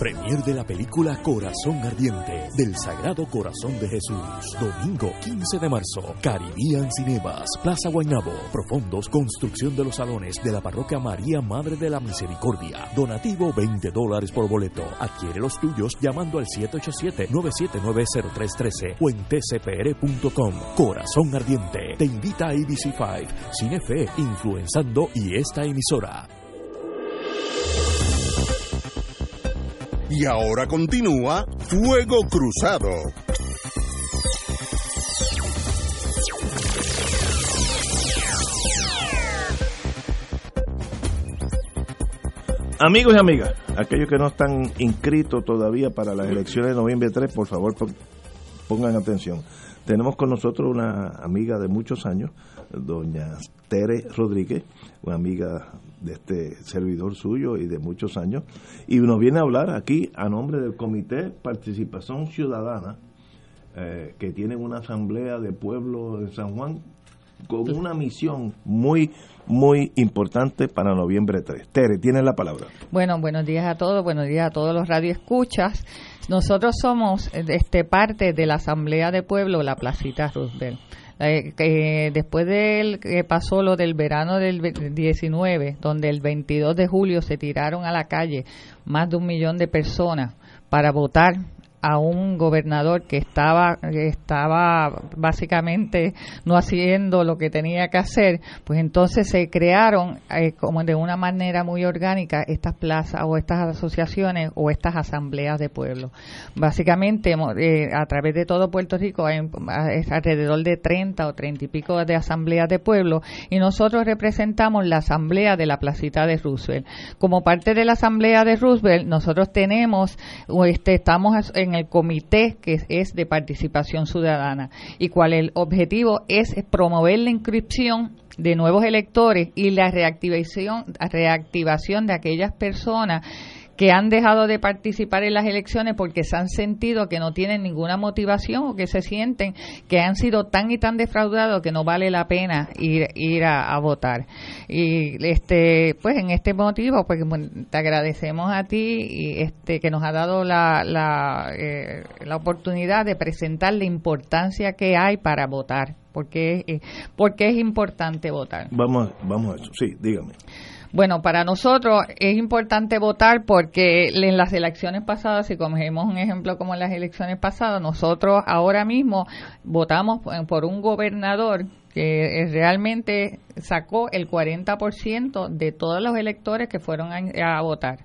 Premier de la película Corazón Ardiente del Sagrado Corazón de Jesús. Domingo 15 de marzo. Caribbean Cinemas, Plaza Guaynabo. Profundos, construcción de los salones de la parroquia María Madre de la Misericordia. Donativo 20 dólares por boleto. Adquiere los tuyos llamando al 787-979-0313 o en tcpr.com. Corazón Ardiente. Te invita a ABC5, Cinefe, Influenzando y esta emisora. Y ahora continúa Fuego Cruzado. Amigos y amigas, aquellos que no están inscritos todavía para las elecciones de noviembre 3, por favor pongan atención. Tenemos con nosotros una amiga de muchos años, doña Tere Rodríguez, una amiga de este servidor suyo y de muchos años, y nos viene a hablar aquí a nombre del Comité Participación Ciudadana, eh, que tiene una asamblea de pueblo en San Juan con una misión muy, muy importante para noviembre 3. Tere, tienes la palabra. Bueno, buenos días a todos, buenos días a todos los radioescuchas. Nosotros somos este parte de la Asamblea de Pueblo, la Placita Roosevelt. Eh, que después del que pasó lo del verano del 19, donde el 22 de julio se tiraron a la calle más de un millón de personas para votar a un gobernador que estaba estaba básicamente no haciendo lo que tenía que hacer, pues entonces se crearon eh, como de una manera muy orgánica estas plazas o estas asociaciones o estas asambleas de pueblo. Básicamente eh, a través de todo Puerto Rico hay alrededor de 30 o 30 y pico de asambleas de pueblo y nosotros representamos la asamblea de la placita de Roosevelt. Como parte de la asamblea de Roosevelt, nosotros tenemos o este estamos en el comité que es de participación ciudadana. Y cuál el objetivo es promover la inscripción de nuevos electores y la reactivación, reactivación de aquellas personas que han dejado de participar en las elecciones porque se han sentido que no tienen ninguna motivación o que se sienten que han sido tan y tan defraudados que no vale la pena ir, a, votar. Y este, pues en este motivo, pues te agradecemos a ti y este que nos ha dado la, la, eh, la oportunidad de presentar la importancia que hay para votar, porque, eh, porque es importante votar. Vamos, vamos a eso, sí, dígame. Bueno, para nosotros es importante votar porque en las elecciones pasadas, si cogemos un ejemplo como en las elecciones pasadas, nosotros ahora mismo votamos por un gobernador que realmente sacó el 40% de todos los electores que fueron a, votar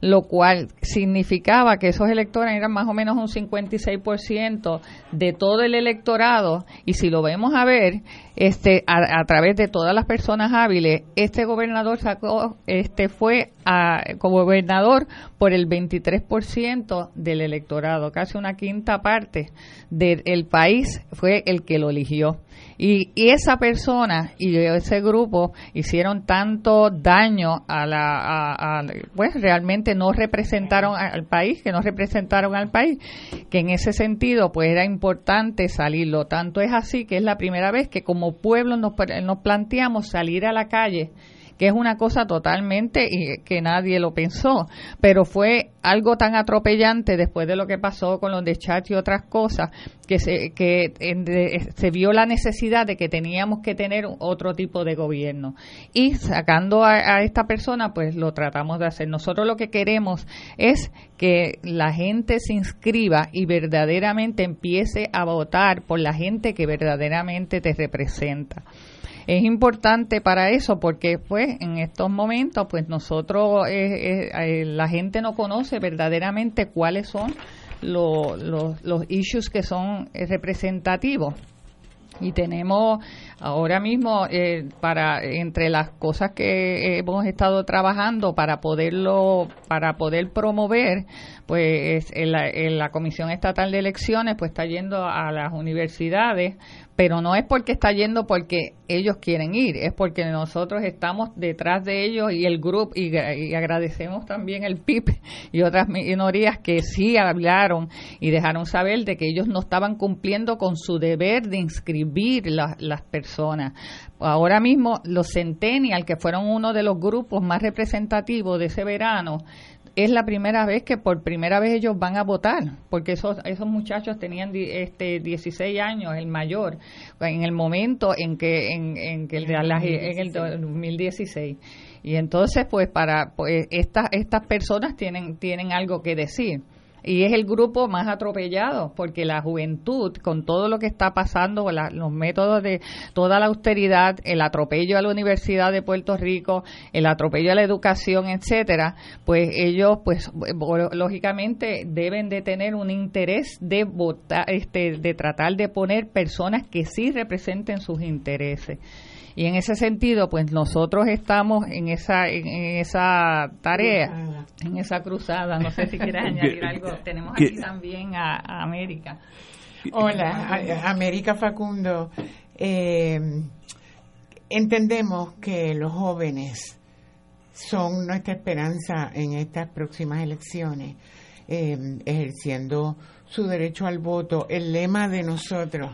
lo cual significaba que esos electores eran más o menos un 56% de todo el electorado. Y si lo vemos a ver este a, través de todas las personas hábiles este gobernador sacó este fue como gobernador por el 23% del electorado casi una quinta parte del país fue el que lo eligió y, esa persona y ese grupo hicieron tanto daño a la, pues realmente no representaron al país, que no representaron al país, que en ese sentido pues era importante salirlo. Tanto es así que es la primera vez que como pueblo nos, nos planteamos salir a la calle que es una cosa totalmente que nadie lo pensó, pero fue algo tan atropellante después de lo que pasó con los de chat y otras cosas que se que se vio la necesidad de que teníamos que tener otro tipo de gobierno y sacando a, a esta persona pues lo tratamos de hacer. Nosotros lo que queremos es que la gente se inscriba y verdaderamente empiece a votar por la gente que verdaderamente te representa es importante para eso porque pues en estos momentos pues nosotros eh, eh, la gente no conoce verdaderamente cuáles son los, los issues que son representativos. Y tenemos ahora mismo eh, para entre las cosas que hemos estado trabajando para poderlo para poder promover pues la, en la comisión estatal de elecciones pues está yendo a las universidades pero no es porque está yendo porque ellos quieren ir, es porque nosotros estamos detrás de ellos y el grupo, y, agradecemos también el PIB y otras minorías que sí hablaron y dejaron saber de que ellos no estaban cumpliendo con su deber de inscribir las personas. Ahora mismo los Centennial, que fueron uno de los grupos más representativos de ese verano, es la primera vez que por primera vez ellos van a votar, porque esos, esos muchachos tenían este 16 años, el mayor, en el momento en que en, en que el, en el 2016. Y entonces, pues para pues estas estas personas tienen tienen algo que decir y es el grupo más atropellado porque la juventud con todo lo que está pasando los métodos de toda la austeridad el atropello a la Universidad de Puerto Rico el atropello a la educación etcétera pues ellos pues lógicamente deben de tener un interés de votar este de tratar de poner personas que sí representen sus intereses y en ese sentido, pues nosotros estamos en esa en esa tarea, en esa cruzada. No sé si quieres añadir algo. Tenemos aquí también a, América. Hola, América Facundo. Eh, entendemos que los jóvenes son nuestra esperanza en estas próximas elecciones, eh, ejerciendo su derecho al voto. El lema de nosotros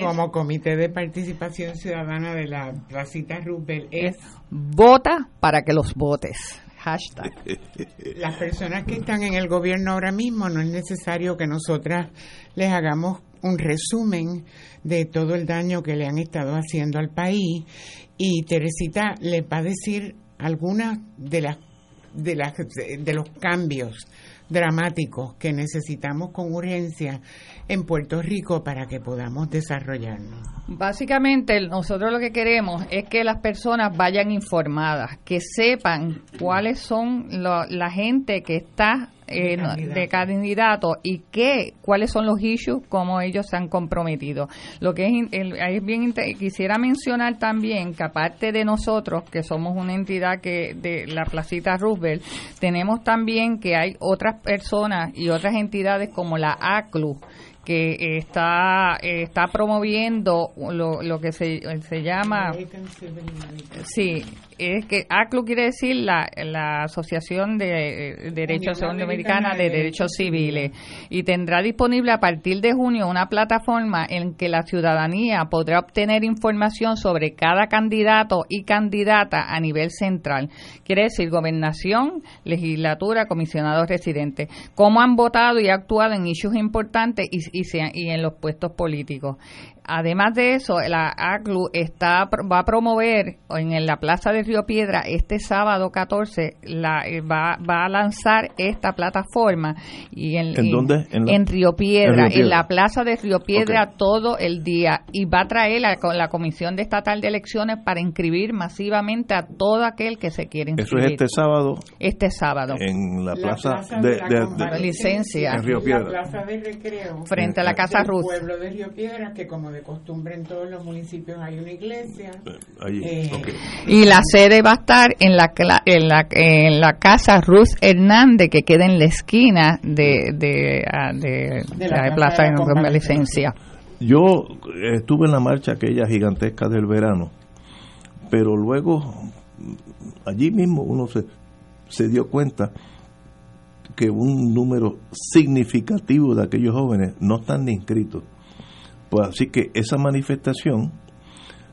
como Comité de Participación Ciudadana de la Placita Rubel es, vota para que los votes. Hashtag. Las personas que están en el gobierno ahora mismo no es necesario que nosotras les hagamos un resumen de todo el daño que le han estado haciendo al país y Teresita les va a decir algunas de las de las de los cambios dramáticos que necesitamos con urgencia en Puerto Rico para que podamos desarrollarnos. Básicamente, nosotros lo que queremos es que las personas vayan informadas, que sepan cuáles son la gente que está eh, de candidato y qué, cuáles son los issues, cómo ellos se han comprometido. Lo que es, bien quisiera mencionar también que aparte de nosotros, que somos una entidad que de la Placita Roosevelt, tenemos también que hay otras personas y otras entidades como la ACLU que está está promoviendo lo, lo que se, se llama sí es que ACLU quiere decir la, la Asociación de, Derechos Americana de, Derechos Civiles y tendrá disponible a partir de junio una plataforma en que la ciudadanía podrá obtener información sobre cada candidato y candidata a nivel central. Quiere decir gobernación, legislatura, comisionados residentes, cómo han votado y actuado en issues importantes y, y, y en los puestos políticos. Además de eso, la ACLU está, va a promover en la Plaza de Río Piedra este sábado 14, la, eh, va, va a lanzar esta plataforma. Y en, ¿En, dónde? En, Río Piedra, en, la Plaza de Río Piedra todo el día. Y va a traer la, la Comisión de Estatal de Elecciones para inscribir masivamente a todo aquel que se quiera inscribir. Eso es este sábado. Este sábado. En la Plaza, de, de, licencia. En Río Piedra. La plaza de Recreo. Frente a la Casa Ruth. pueblo de Río Piedra, que como de costumbre en todos los municipios hay una iglesia. Eh, eh, y la sede va a estar en la, en la, en la casa Ruth Hernández, que queda en la esquina de, de, ah, la, plaza de, la licencia. Yo estuve en la marcha aquella gigantesca del verano, pero luego allí mismo uno se, se dio cuenta que un número significativo de aquellos jóvenes no están ni inscritos. Pues así que esa manifestación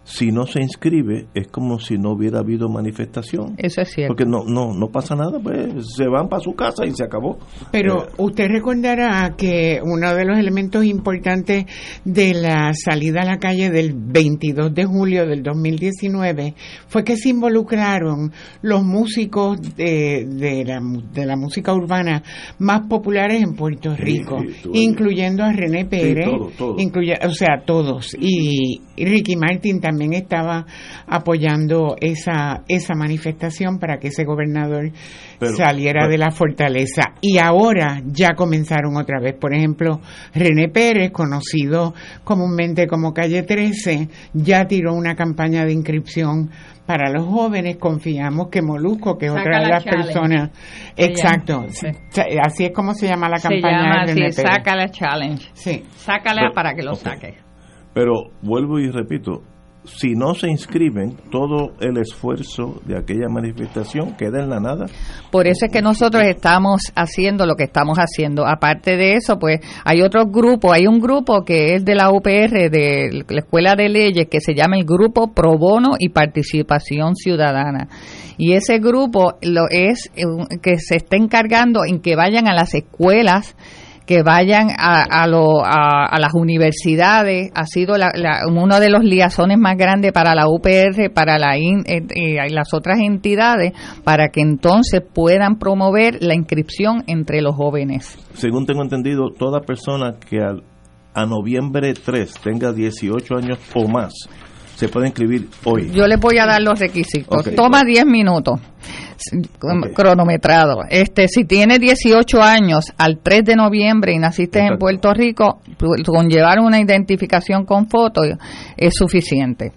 si no se inscribe es como si no hubiera habido manifestación. Eso es cierto. Porque no no no pasa nada, pues se van para su casa y se acabó. Pero Eh, usted recordará que uno de los elementos importantes de la salida a la calle del 22 de julio del 2019 fue que se involucraron los músicos de, de, la, de la música urbana más populares en Puerto Rico, sí, incluyendo a René Pérez, todos, todos. incluye- o sea, todos. Y, y Ricky Martin también estaba apoyando esa, esa manifestación para que ese gobernador Pero- saliera pero- de la fortaleza. Y ahora ya comenzaron otra vez. Por ejemplo, René Pérez, conocido comúnmente como Calle 13, ya tiró una campaña de inscripción para los jóvenes. Confiamos que Molusco, que es otra de la las challenge. personas. Se Exacto. llama, sí. Así es como se llama la Se campaña llama de René Pérez. Sácala Challenge. Sí. Sácala Pero- para que lo ok. saque. Pero vuelvo y repito, si no se inscriben, todo el esfuerzo de aquella manifestación queda en la nada. Por eso es que nosotros estamos haciendo lo que estamos haciendo. Aparte de eso, pues hay otro grupo, hay un grupo que es de la UPR, de la Escuela de Leyes, que se llama el Grupo Pro Bono y Participación Ciudadana. Y ese grupo lo es eh, que se está encargando en que vayan a las escuelas que vayan a, a, lo- a- a las universidades, ha sido la- la- uno de los liazones más grandes para la UPR, para la IN- eh, eh, las otras entidades, para que entonces puedan promover la inscripción entre los jóvenes. Según tengo entendido, toda persona que al- a noviembre 3 tenga 18 años o más se puede inscribir hoy. Yo les voy a dar los requisitos. Toma 10 minutos. Cronometrado. Este, si tienes 18 años al 3 de noviembre y naciste en. Puerto Rico, pu- con llevar una identificación con foto es suficiente.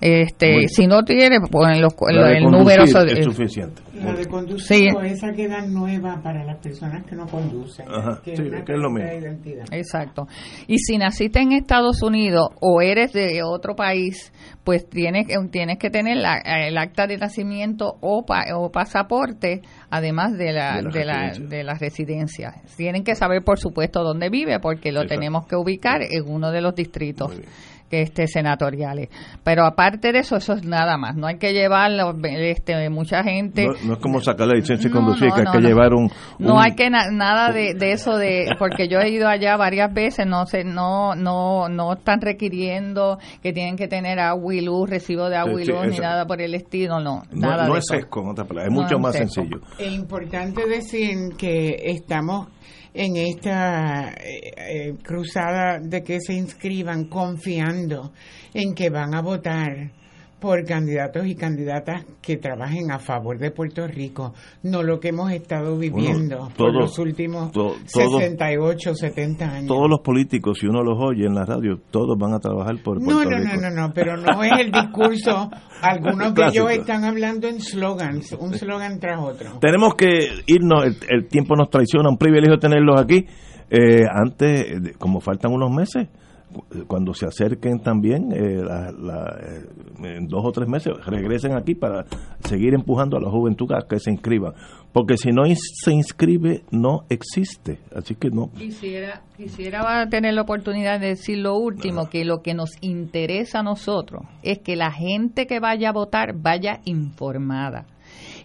Este, si no tienes, pues los, La de el número es eh, suficiente. La de conducir, Sí. esa queda nueva para las personas que no conducen. Ajá, que sí, una que es lo mismo. identidad. Exacto. Y si naciste en Estados Unidos o eres de otro país, pues tienes, tienes que tener la- el acta de nacimiento o, pa- o pasaporte, además de la, De la de, la, residencia. de la residencia. Tienen que saber, por supuesto, dónde vive, porque lo Exacto. tenemos que ubicar en uno de los distritos Muy bien. que este senatoriales. Pero aparte de eso, eso es nada más. No hay que llevarlo, este, mucha gente... No, no es como sacar la licencia y No, conducir, no, que hay no, que no. llevar un... No hay que na- nada de, de eso de porque yo he ido allá varias veces no sé no no no están requiriendo que tienen que tener agua y luz recibo de agua Sí, y sí, luz ni nada por el estilo no No, nada no de es eso. sesco, en otras palabras, es No mucho es más sesco. sencillo. Es importante decir que estamos en esta eh, eh, cruzada de que se inscriban confiando en que van a votar por candidatos y candidatas que trabajen a favor de Puerto Rico, no lo que hemos estado viviendo por todo- los últimos to- todo- 68, 70 años. Todos los políticos, si uno los oye en la radio, todos van a trabajar por No, Puerto no, Rico. no, no, no, pero no es el discurso. Algunos de ellos están hablando en slogans, un slogan tras otro. Tenemos que irnos, el, el tiempo nos traiciona, un privilegio tenerlos aquí. Eh, antes, como faltan unos meses, cuando se acerquen también, eh, la- la, eh, en dos o tres meses, regresen aquí para seguir empujando a la juventud a que se inscriban. Porque si no se inscribe, no existe. Así que no. Quisiera, quisiera tener la oportunidad de decir lo último, que lo que nos interesa a nosotros es que la gente que vaya a votar vaya informada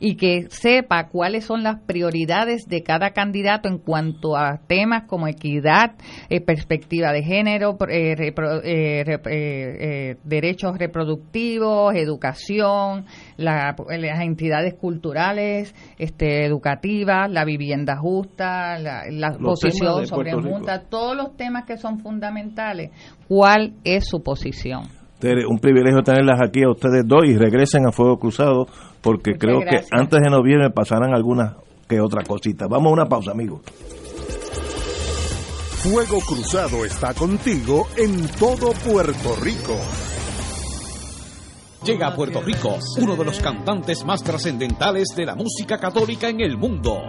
y que sepa cuáles son las prioridades de cada candidato en cuanto a temas como equidad, eh, perspectiva de género, eh, repro- eh, derechos reproductivos, educación, la- las entidades culturales, este, educativas, la vivienda justa, la, la posición sobre multa, todos los temas que son fundamentales. ¿Cuál es su posición? Un privilegio tenerlas aquí a ustedes dos y regresen a Fuego Cruzado porque Muchas creo gracias. que antes de noviembre pasarán algunas que otra cosita. Vamos a una pausa, amigos. Fuego Cruzado está contigo en todo Puerto Rico. Llega a Puerto Rico uno de los cantantes más trascendentales de la música católica en el mundo,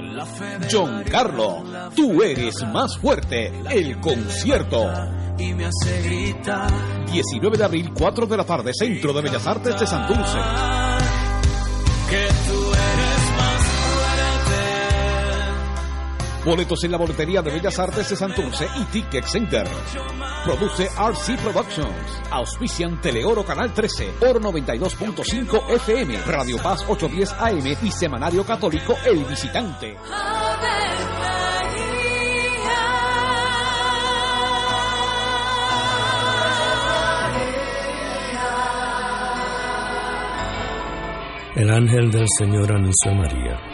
John Carlo. Tú eres más fuerte, el concierto. y me hace gritar 19 de abril, 4 de la tarde, Centro de Bellas Artes de Santurce. Boletos en la boletería de Bellas Artes de Santurce y Ticket Center. Produce RC Productions. Auspician Teleoro Canal 13, Oro 92.5 FM, Radio Paz 810 AM y Semanario Católico El Visitante. El ángel del Señor anunció María.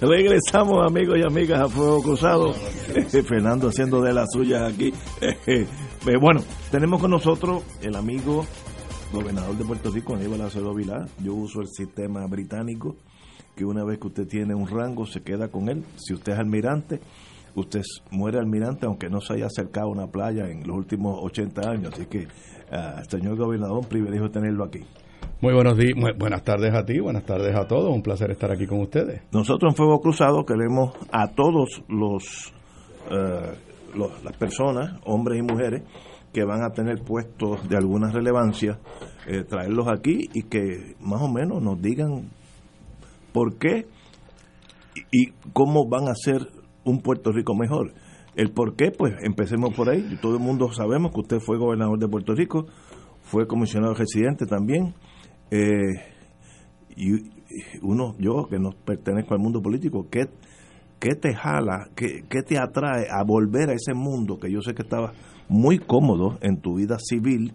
Regresamos amigos y amigas a Fuego Cruzado. Fernando haciendo de las suyas aquí. bueno, tenemos con nosotros el amigo gobernador de Puerto Rico, Aníbal Acevedo Vilá. Yo uso el sistema británico, que una vez que usted tiene un rango se queda con él. Si usted es almirante, usted muere almirante aunque no se haya acercado a una playa en los últimos 80 años. Así que, uh, señor gobernador, privilegio tenerlo aquí. Muy buenos días, buenas tardes a ti, buenas tardes a todos, un placer estar aquí con ustedes. Nosotros en Fuego Cruzado queremos a todos los, eh, los, las personas, hombres y mujeres, que van a tener puestos de alguna relevancia, eh, traerlos aquí y que más o menos nos digan por qué y, y cómo van a hacer un Puerto Rico mejor. El por qué, pues empecemos por ahí. Todo el mundo sabemos que usted fue gobernador de Puerto Rico, fue comisionado residente también. Eh, y uno, yo que no pertenezco al mundo político, ¿qué, qué te jala, qué, qué te atrae a volver a ese mundo que yo sé que estaba muy cómodo en tu vida civil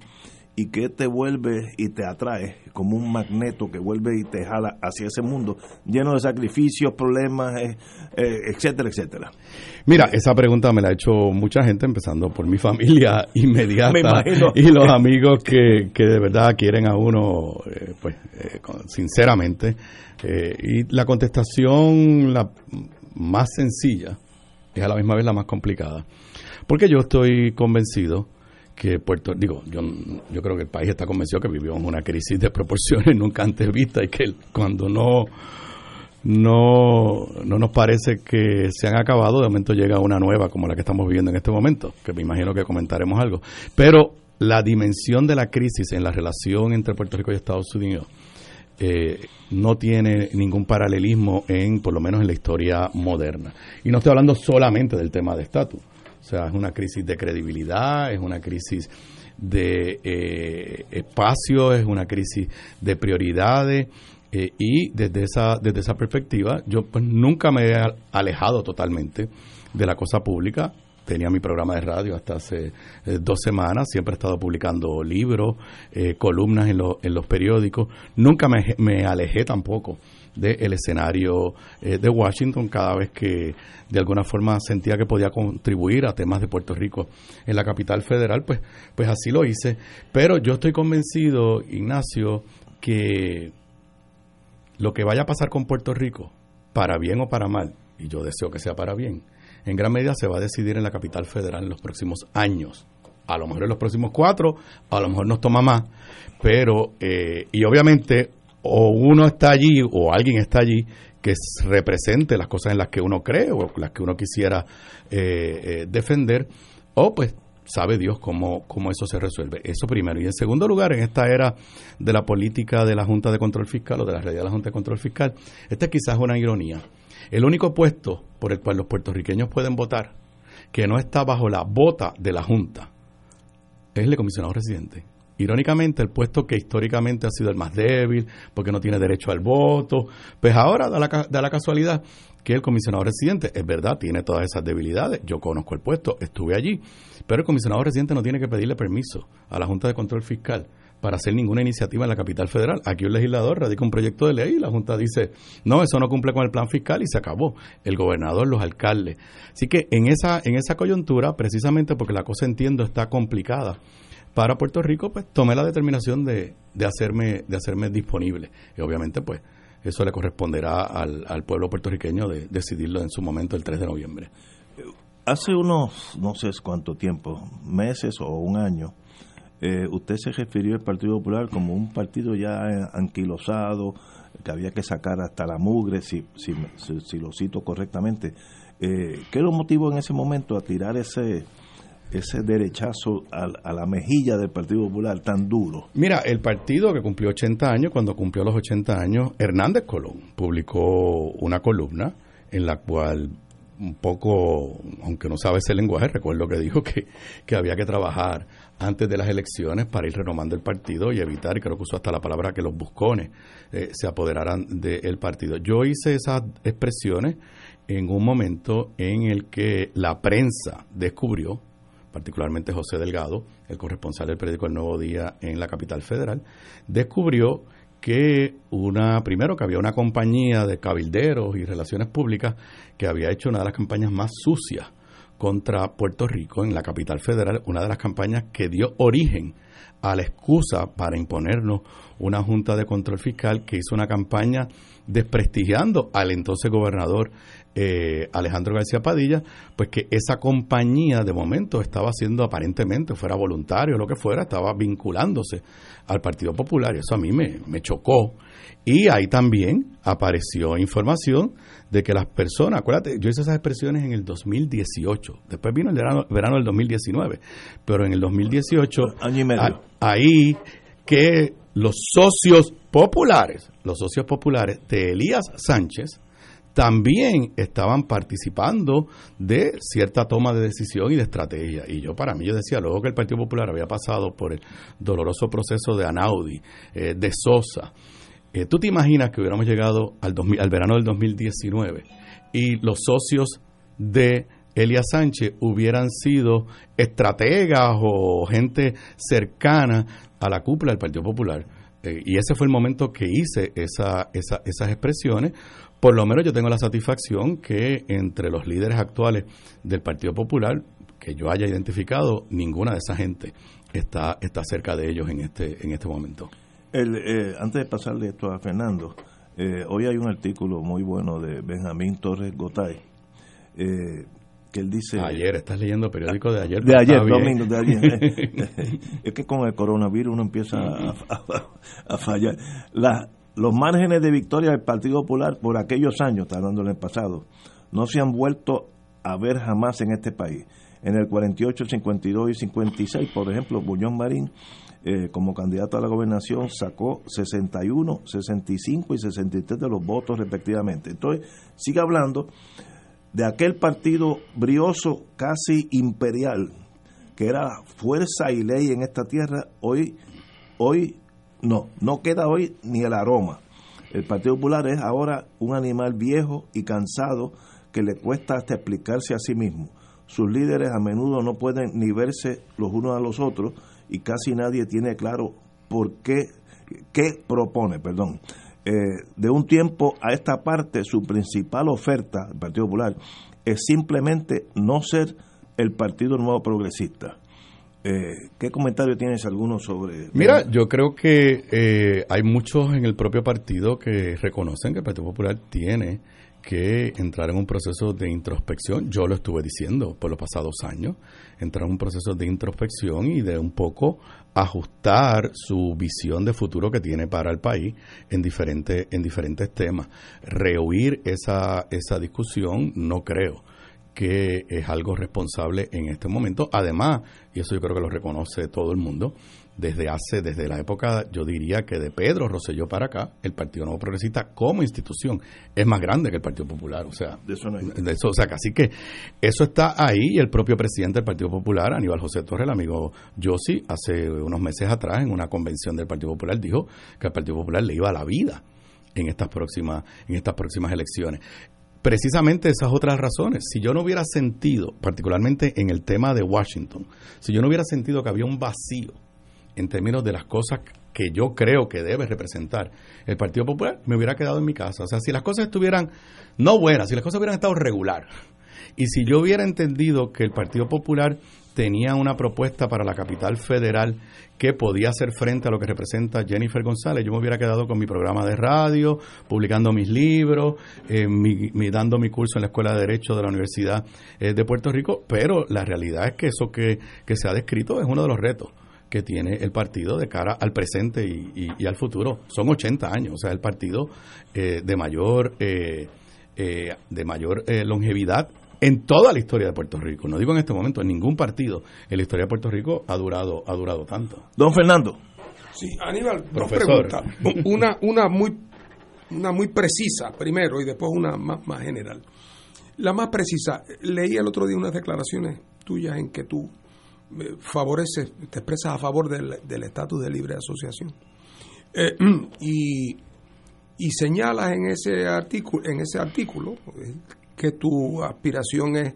y que te vuelve y te atrae como un magneto que vuelve y te jala hacia ese mundo lleno de sacrificios, problemas, eh, eh, etcétera, etcétera. Mira, esa pregunta me la ha hecho mucha gente, empezando por mi familia inmediata y los amigos que, que, de verdad quieren a uno, eh, pues, sinceramente. Y la contestación, la más sencilla, es a la misma vez la más complicada. Porque yo estoy convencido que Puerto digo yo yo creo que el país está convencido que vivimos una crisis de proporciones nunca antes vista y que cuando no no no nos parece que se han acabado de momento llega una nueva como la que estamos viviendo en este momento que me imagino que comentaremos algo pero la dimensión de la crisis en la relación entre Puerto Rico y Estados Unidos eh, no tiene ningún paralelismo en, por lo menos en la historia moderna. Y no estoy hablando solamente del tema de estatus. O sea, es una crisis de credibilidad, es una crisis de eh, espacio, es una crisis de prioridades. Eh, y desde esa, desde esa perspectiva, yo pues nunca me he alejado totalmente de la cosa pública tenía mi programa de radio hasta hace eh, dos semanas, siempre he estado publicando libros, eh, columnas en, en, los periódicos, nunca me, me alejé tampoco del escenario eh, de Washington cada vez que de alguna forma sentía que podía contribuir a temas de Puerto Rico en la capital federal, pues, pues así lo hice. Pero yo estoy convencido, Ignacio, que lo que vaya a pasar con Puerto Rico, para bien o para mal, y yo deseo que sea para bien, en gran medida se va a decidir en la capital federal en los próximos años. A lo mejor en los próximos cuatro, a lo mejor nos toma más, pero, eh, y obviamente, o uno está allí o alguien está allí que represente las cosas en las que uno cree o las que uno quisiera eh, eh, defender, o pues sabe Dios cómo, cómo eso se resuelve. Eso primero. Y en segundo lugar, en esta era de la política de la Junta de Control Fiscal o de la realidad de la Junta de Control Fiscal, esta quizás es una ironía. El único puesto por el cual los puertorriqueños pueden votar que no está bajo la bota de la Junta es el comisionado residente. Irónicamente, el puesto que históricamente ha sido el más débil, porque no tiene derecho al voto, pues ahora da la, da la casualidad que el comisionado residente, es verdad, tiene todas esas debilidades, yo conozco el puesto, estuve allí, pero el comisionado residente no tiene que pedirle permiso a la Junta de Control Fiscal para hacer ninguna iniciativa en la capital federal. Aquí un legislador radica un proyecto de ley y la Junta dice, no, eso no cumple con el plan fiscal y se acabó. El gobernador, los alcaldes. Así que en esa, en esa coyuntura, precisamente porque la cosa entiendo está complicada para Puerto Rico, pues tomé la determinación de, de, hacerme, de hacerme disponible. Y obviamente, pues, eso le corresponderá al, pueblo puertorriqueño de decidirlo en su momento el 3 de noviembre. Hace unos, no sé cuánto tiempo, meses o un año, eh, usted se refirió al Partido Popular como un partido ya anquilosado, que había que sacar hasta la mugre, si, si, si, lo cito correctamente. Eh, ¿Qué lo motivó en ese momento a tirar ese, ese derechazo a, la mejilla del Partido Popular tan duro? Mira, el partido que cumplió 80 años, cuando cumplió los 80 años, Hernández Colón publicó una columna en la cual un poco, aunque no sabe ese lenguaje, recuerdo que dijo que, que había que trabajar antes de las elecciones para ir renomando el partido y evitar, creo que usó hasta la palabra que los buscones eh, se apoderaran del partido. Yo hice esas expresiones en un momento en el que la prensa descubrió, particularmente José Delgado, el corresponsal del periódico El Nuevo Día en la capital federal, descubrió que una, primero que había una compañía de cabilderos y relaciones públicas que había hecho una de las campañas más sucias contra Puerto Rico en la capital federal, una de las campañas que dio origen a la excusa para imponernos una junta de control fiscal que hizo una campaña desprestigiando al entonces gobernador eh, Alejandro García Padilla, pues que esa compañía de momento estaba haciendo aparentemente, fuera voluntario o lo que fuera, estaba vinculándose al Partido Popular eso a mí me, me chocó. Y ahí también apareció información de que las personas, acuérdate, yo hice esas expresiones en el 2018, después vino el verano, verano del 2019, pero en el 2018, año y medio. ahí que los socios populares, los socios populares de Elías Sánchez, también estaban participando de cierta toma de decisión y de estrategia. Y yo para mí, yo decía, luego que el Partido Popular había pasado por el doloroso proceso de Anaudi, eh, de Sosa, eh, ¿tú te imaginas que hubiéramos llegado al, al verano del 2019 y los socios de Elia Sánchez hubieran sido estrategas o gente cercana a la cúpula del Partido Popular? Eh, y ese fue el momento que hice esa, esa, esas expresiones, por lo menos yo tengo la satisfacción que entre los líderes actuales del Partido Popular, que yo haya identificado, ninguna de esa gente está, está cerca de ellos en este, en este momento. El, eh, antes de pasarle esto a Fernando, eh, hoy hay un artículo muy bueno de Benjamín Torres Gotay, eh, que él dice... Ayer, estás leyendo el periódico de ayer. De ayer, domingo, de ayer. es que con el coronavirus uno empieza a, a fallar. La, los márgenes de victoria del Partido Popular por aquellos años, está hablando en el pasado, no se han vuelto a ver jamás en este país. En el 48, 52 y 56, por ejemplo, Buñón Marín, eh, como candidato a la gobernación, sacó 61, 65 y 63 de los votos respectivamente. Entonces, sigue hablando de aquel partido brioso, casi imperial, que era fuerza y ley en esta tierra, hoy, hoy no, no queda hoy ni el aroma. El Partido Popular es ahora un animal viejo y cansado que le cuesta hasta explicarse a sí mismo. Sus líderes a menudo no pueden ni verse los unos a los otros y casi nadie tiene claro por qué, qué propone, perdón. Eh, de un tiempo a esta parte, su principal oferta, el Partido Popular, es simplemente no ser el Partido Nuevo Progresista. Eh, ¿Qué comentario tienes alguno sobre...? Mira, yo creo que eh, hay muchos en el propio partido que reconocen que el Partido Popular tiene que entrar en un proceso de introspección. Yo lo estuve diciendo por los pasados años, entrar en un proceso de introspección y de un poco ajustar su visión de futuro que tiene para el país en diferentes, en diferentes temas. Rehuir esa, esa discusión no creo que es algo responsable en este momento. Además, y eso yo creo que lo reconoce todo el mundo, desde hace, desde la época, yo diría que de Pedro Rosselló para acá, el Partido Nuevo Progresista como institución es más grande que el Partido Popular. O sea, de eso, no hay. de eso o sea, así que eso está ahí y el propio presidente del Partido Popular, Aníbal José Torres, el amigo Yossi, hace unos meses atrás en una convención del Partido Popular dijo que al Partido Popular le iba a la vida en estas próximas en estas próximas elecciones precisamente esas otras razones. Si yo no hubiera sentido, particularmente en el tema de Washington, si yo no hubiera sentido que había un vacío en términos de las cosas que yo creo que debe representar el Partido Popular, me hubiera quedado en mi casa. O sea, si las cosas estuvieran no buenas, si las cosas hubieran estado regular, y si yo hubiera entendido que el Partido Popular tenía una propuesta para la capital federal que podía hacer frente a lo que representa Jennifer González. Yo me hubiera quedado con mi programa de radio, publicando mis libros, eh, mi, dando mi curso en la Escuela de Derecho de la Universidad eh, de Puerto Rico, pero la realidad es que eso que, que se ha descrito es uno de los retos que tiene el partido de cara al presente y, y, y al futuro. Son 80 años, o sea, el partido eh, de mayor, de mayor longevidad en toda la historia de Puerto Rico. No digo en este momento, en ningún partido en la historia de Puerto Rico ha durado, ha durado tanto. Don Fernando. Sí, Aníbal, Profesor. dos preguntas. Una, una, muy, una muy precisa primero y después una más, más general. La más precisa, leí el otro día unas declaraciones tuyas en que tú favoreces, te expresas a favor del estatus de libre asociación. Eh, y, y señalas en ese artículo, en ese artículo que tu aspiración es,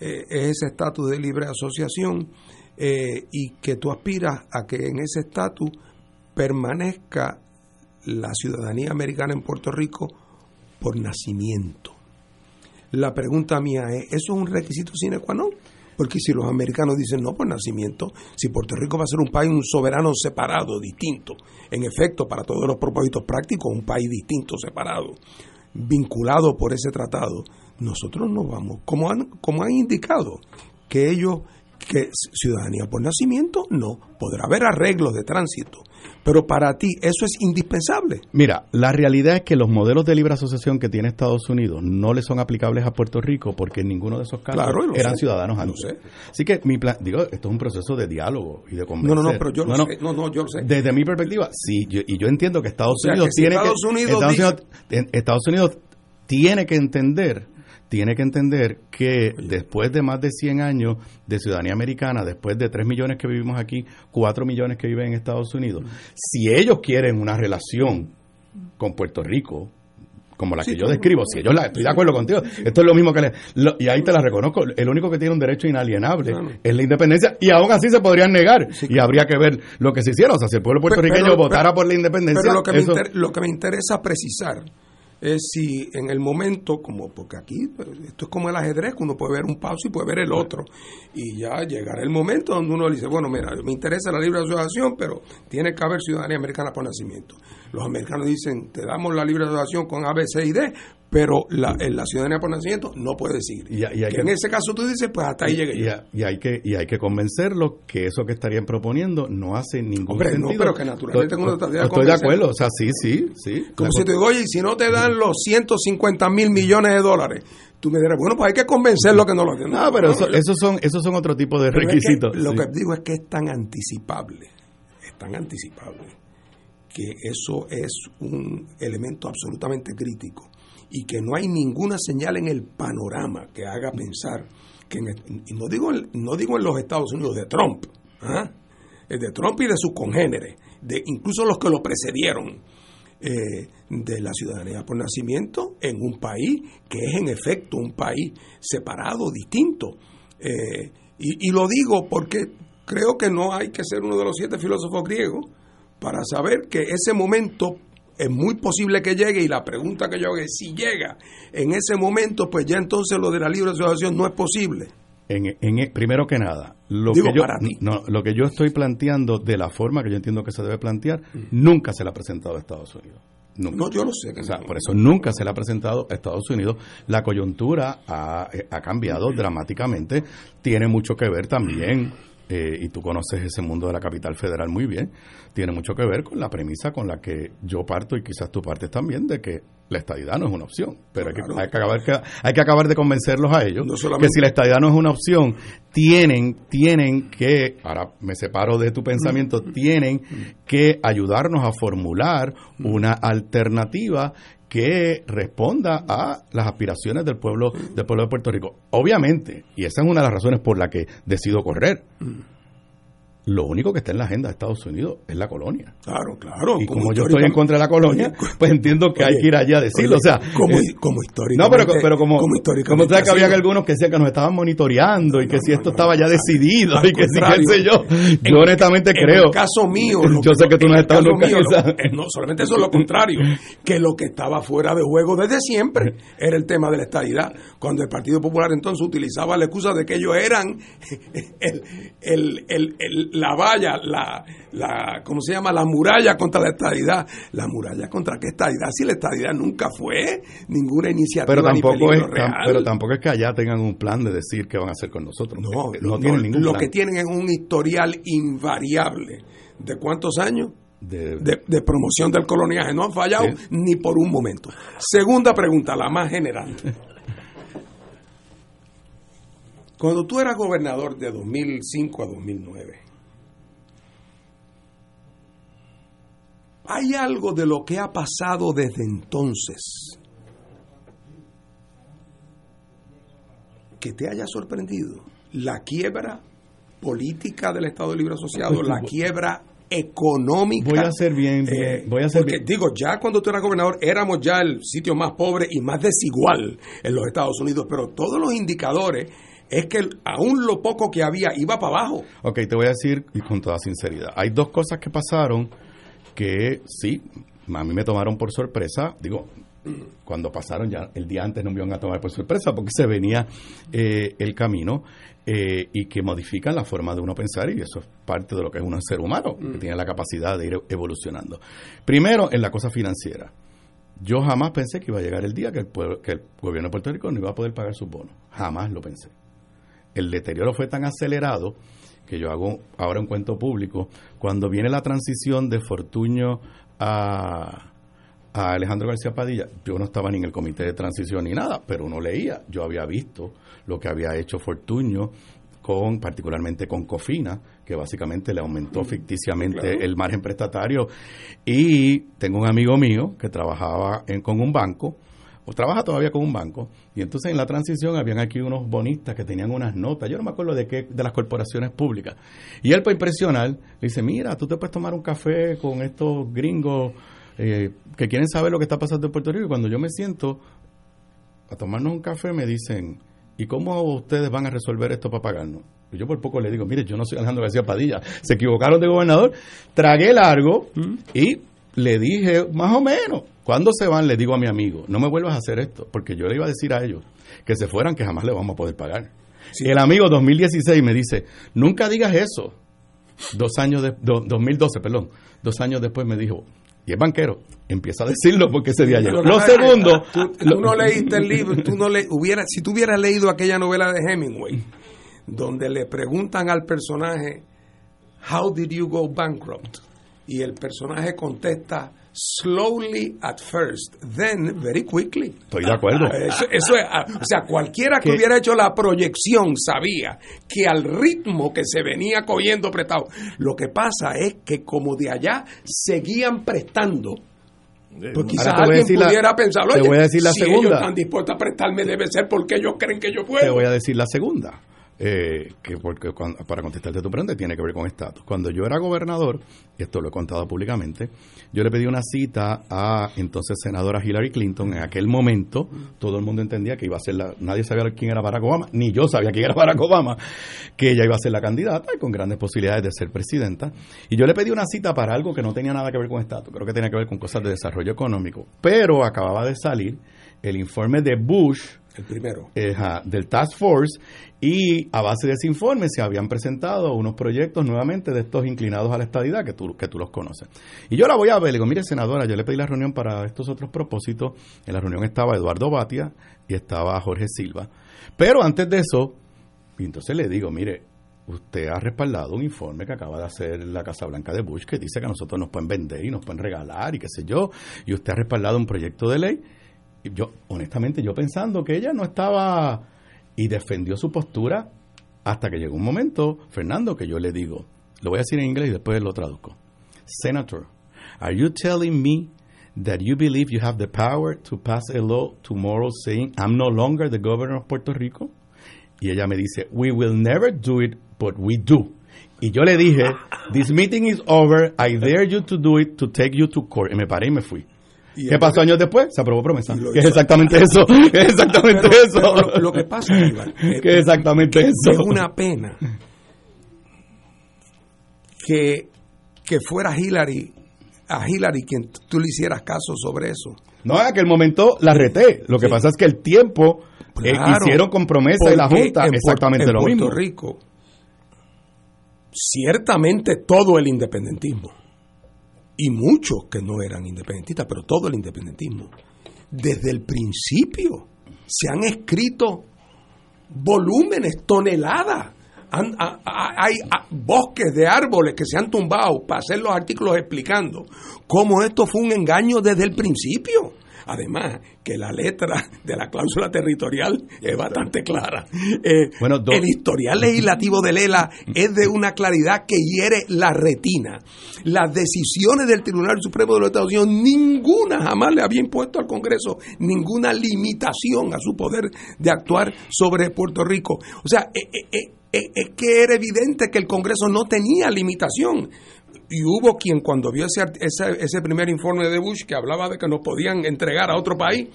eh, es ese estatus de libre asociación eh, y que tú aspiras a que en ese estatus permanezca la ciudadanía americana en Puerto Rico por nacimiento. La pregunta mía es, ¿eso es un requisito sine qua non? Porque si los americanos dicen no por nacimiento, si Puerto Rico va a ser un país, un soberano separado, distinto, en efecto, para todos los propósitos prácticos, un país distinto, separado, vinculado por ese tratado, nosotros no vamos, como han, como han indicado, que ellos, que ciudadanía por nacimiento, no, podrá haber arreglos de tránsito, pero para ti eso es indispensable. Mira, la realidad es que los modelos de libre asociación que tiene Estados Unidos no le son aplicables a Puerto Rico porque en ninguno de esos casos claro, eran sé, ciudadanos antes. Sé. Así que mi plan, digo, esto es un proceso de diálogo y de convencer. No, no, no, pero yo lo no, sé. No, no, yo lo sé. Desde mi perspectiva, sí, yo, y yo entiendo que Estados o sea, Unidos que si tiene Estados que Unidos Estados, dice, Unidos, Estados Unidos tiene que entender tiene que entender que después de más de 100 años de ciudadanía americana, después de 3 millones que vivimos aquí, 4 millones que viven en Estados Unidos, si ellos quieren una relación con Puerto Rico, como la que yo describo, si ellos la, estoy de acuerdo contigo, esto es lo mismo que le, lo- y ahí te la reconozco, el único que tiene un derecho inalienable es la independencia y aún así se podrían negar y habría que ver lo que se hiciera, o sea, si el pueblo puertorriqueño Pero- pero- votara por la independencia, Pero lo que, me inter- lo que me interesa precisar es si en el momento, como porque aquí pues, esto es como el ajedrez, que uno puede ver un paso y puede ver el otro, y ya llegará el momento donde uno dice, bueno, mira, me interesa la libre asociación, pero tiene que haber ciudadanía americana por nacimiento. Los americanos dicen, te damos la libre asociación con A, B, C y D, pero la, en la ciudadanía por nacimiento no puede seguir. Y, hay que, en ese caso tú dices, pues hasta ahí llegué y, y, hay que y hay que convencerlo que eso que estarían proponiendo no hace ningún Hombre, sentido. No, pero que naturalmente estoy, uno de Estoy de acuerdo, o sea, sí, sí, sí. Como si te digo, oye, si no te dan los 150 mil millones de dólares, tú me dirás, bueno, pues hay que convencerlo que no lo No, no pero eso, esos son esos son otro tipo de requisitos. Es que, lo que digo es que es tan anticipable, es tan anticipable que eso es un elemento absolutamente crítico y que no hay ninguna señal en el panorama que haga pensar que y no digo no digo en los Estados Unidos de Trump ¿ah? de Trump y de sus congéneres de incluso los que lo precedieron eh, de la ciudadanía por nacimiento en un país que es en efecto un país separado distinto eh, y lo digo porque creo que no hay que ser uno de los siete filósofos griegos para saber que ese momento es muy posible que llegue y la pregunta que yo hago es si llega en ese momento, pues ya entonces lo de la libre asociación no es posible. En, en, primero que nada, lo que, yo, no, lo que yo estoy planteando de la forma que yo entiendo que se debe plantear, nunca se le ha presentado a Estados Unidos. No, yo lo sé. Por eso nunca se le ha presentado a Estados Unidos. La coyuntura ha, eh, ha cambiado dramáticamente. Tiene mucho que ver también eh, y tú conoces ese mundo de la capital federal muy bien, tiene mucho que ver con la premisa con la que yo parto y quizás tú partes también de que la estadidad no es una opción. Pero hay, que, hay, que, acabar, hay que acabar de convencerlos a ellos que si la estadidad no es una opción, tienen, tienen que, ahora me separo de tu pensamiento, mm. tienen que ayudarnos a formular mm. una alternativa que responda a las aspiraciones del pueblo del pueblo de Puerto Rico. Obviamente, y esa es una de las razones por la que decido correr. Lo único que está en la agenda de Estados Unidos es la colonia. Claro, claro. Y como, yo estoy en contra de la colonia, pues entiendo que hay que ir allá a decirlo. o sea, como, como No, pero, pero como, como, como que había algunos que decían que nos estaban monitoreando y que si esto estaba ya decidido y que si qué sé yo. Yo honestamente creo. En el caso mío. yo sé que tú no estás mío, No, solamente eso es lo contrario. Que lo que estaba fuera de juego desde siempre era el tema de la estabilidad. Cuando el Partido Popular entonces utilizaba la excusa de que ellos eran el, el, el la valla, la, la, ¿cómo se llama? La muralla contra la estadidad. ¿La muralla contra qué estadidad? Si la estadidad nunca fue ninguna iniciativa pero tampoco es, Pero tampoco es que allá tengan un plan de decir qué van a hacer con nosotros. No, no, tienen ningún Lo que tienen es un historial invariable. ¿De cuántos años? De, de, promoción del coloniaje. No han fallado ni por un momento. Segunda pregunta, la más general. Cuando tú eras gobernador de 2005 a 2009, ¿Hay algo de lo que ha pasado desde entonces que te haya sorprendido? La quiebra política del Estado Libre Asociado, la quiebra económica. Voy a ser bien, eh, voy a porque, digo, ya cuando tú eras gobernador éramos ya el sitio más pobre y más desigual en los Estados Unidos, pero todos los indicadores es que aún lo poco que había iba para abajo. Ok, te voy a decir y con toda sinceridad, hay dos cosas que pasaron que sí, a mí me tomaron por sorpresa, digo, cuando pasaron ya el día antes no me iban a tomar por sorpresa porque se venía eh, el camino eh, y que modifican la forma de uno pensar y eso es parte de lo que es un ser humano, que mm. tiene la capacidad de ir evolucionando. Primero, en la cosa financiera. Yo jamás pensé que iba a llegar el día que el, que el gobierno de Puerto Rico no iba a poder pagar sus bonos. Jamás lo pensé. El deterioro fue tan acelerado que yo hago ahora un cuento público, cuando viene la transición de Fortuño a, a Alejandro García Padilla, yo no estaba ni en el comité de transición ni nada, pero uno leía, yo había visto lo que había hecho Fortuño con particularmente con Cofina, que básicamente le aumentó mm, ficticiamente el margen prestatario. Y tengo un amigo mío que trabajaba en, con un banco o trabaja todavía con un banco, y entonces en la transición habían aquí unos bonistas que tenían unas notas, yo no me acuerdo de qué, de las corporaciones públicas. Y él para impresionar, le dice, mira, tú te puedes tomar un café con estos gringos eh, que quieren saber lo que está pasando en Puerto Rico, y cuando yo me siento a tomarnos un café me dicen, ¿y cómo ustedes van a resolver esto para pagarnos? Y yo por poco le digo, mire, yo no soy Alejandro García Padilla, se equivocaron de gobernador, tragué largo mm. y le dije, más o menos, cuando se van, le digo a mi amigo, no me vuelvas a hacer esto, porque yo le iba a decir a ellos que se fueran, que jamás le vamos a poder pagar. Y el amigo 2016 me dice, nunca digas eso. Dos años de, 2012, perdón, dos años después me dijo, y es banquero, empieza a decirlo porque ese día llegó. Lo segundo, tú, no leíste el libro, tú no le hubiera, si tú hubieras leído aquella novela de Hemingway, donde le preguntan al personaje, How did you go bankrupt? Y el personaje contesta, slowly at first, then very quickly. Estoy de acuerdo. Eso, es, o sea, cualquiera que hubiera hecho la proyección sabía que al ritmo que se venía cogiendo prestado, lo que pasa es que como de allá seguían prestando. Pues quizás alguien pudiera pensarlo. Te voy a decir la si segunda. ellos están dispuestos a prestarme, debe ser porque ellos creen que yo puedo. Te voy a decir la segunda. Eh, que porque para contestarte tu pregunta tiene que ver con estatus. Cuando yo era gobernador, y esto lo he contado públicamente, yo le pedí una cita a entonces senadora Hillary Clinton. En aquel momento, todo el mundo entendía que iba a ser la. Nadie sabía quién era Barack Obama, ni yo sabía quién era Barack Obama, que ella iba a ser la candidata y con grandes posibilidades de ser presidenta. Y yo le pedí una cita para algo que no tenía nada que ver con estatus, creo que tenía que ver con cosas de desarrollo económico. Pero acababa de salir el informe de Bush el primero. del Task Force, y a base de ese informe se habían presentado unos proyectos nuevamente de estos inclinados a la estadidad que tú, que tú los conoces. Y yo la voy a ver, le digo, mire senadora, yo le pedí la reunión para estos otros propósitos, en la reunión estaba Eduardo Batia y estaba Jorge Silva. Pero antes de eso, y entonces le digo, mire, usted ha respaldado un informe que acaba de hacer la Casa Blanca de Bush que dice que a nosotros nos pueden vender y nos pueden regalar y qué sé yo, y usted ha respaldado un proyecto de ley yo, honestamente, yo pensando que ella no estaba y defendió su postura hasta que llegó un momento, Fernando, que yo le digo, lo voy a decir en inglés y después lo traduzco. Senator, are you telling me that you believe you have the power to pass a law tomorrow saying I'm no longer the governor of Puerto Rico? Y ella me dice, we will never do it, but we do. Y yo le dije, this meeting is over, I dare you to do it, to take you to court. Y me paré y me fui. ¿Qué pasó años después? Se aprobó promesa. Que es exactamente eso. es exactamente eso. lo, que pasa, Iván, que es exactamente eso. Es una pena que, que fuera Hillary, a Hillary quien tú le hicieras caso sobre eso. No, en aquel momento la reté. Lo que pasa es que el tiempo eh, hicieron con promesa y la Junta exactamente lo mismo. En Puerto Rico, ciertamente todo el independentismo y muchos que no eran independentistas, pero todo el independentismo, desde el principio se han escrito volúmenes, toneladas. hay bosques de árboles que se han tumbado para hacer los artículos explicando cómo esto fue un engaño desde el principio. Además, que la letra de la cláusula territorial es bastante clara. Eh, el historial legislativo de Lela es de una claridad que hiere la retina. Las decisiones del Tribunal Supremo de los Estados Unidos, ninguna jamás le había impuesto al Congreso ninguna limitación a su poder de actuar sobre Puerto Rico. O sea, eh, eh, es que era evidente que el Congreso no tenía limitación y hubo quien cuando vio ese, ese, primer informe de Bush que hablaba de que nos podían entregar a otro país,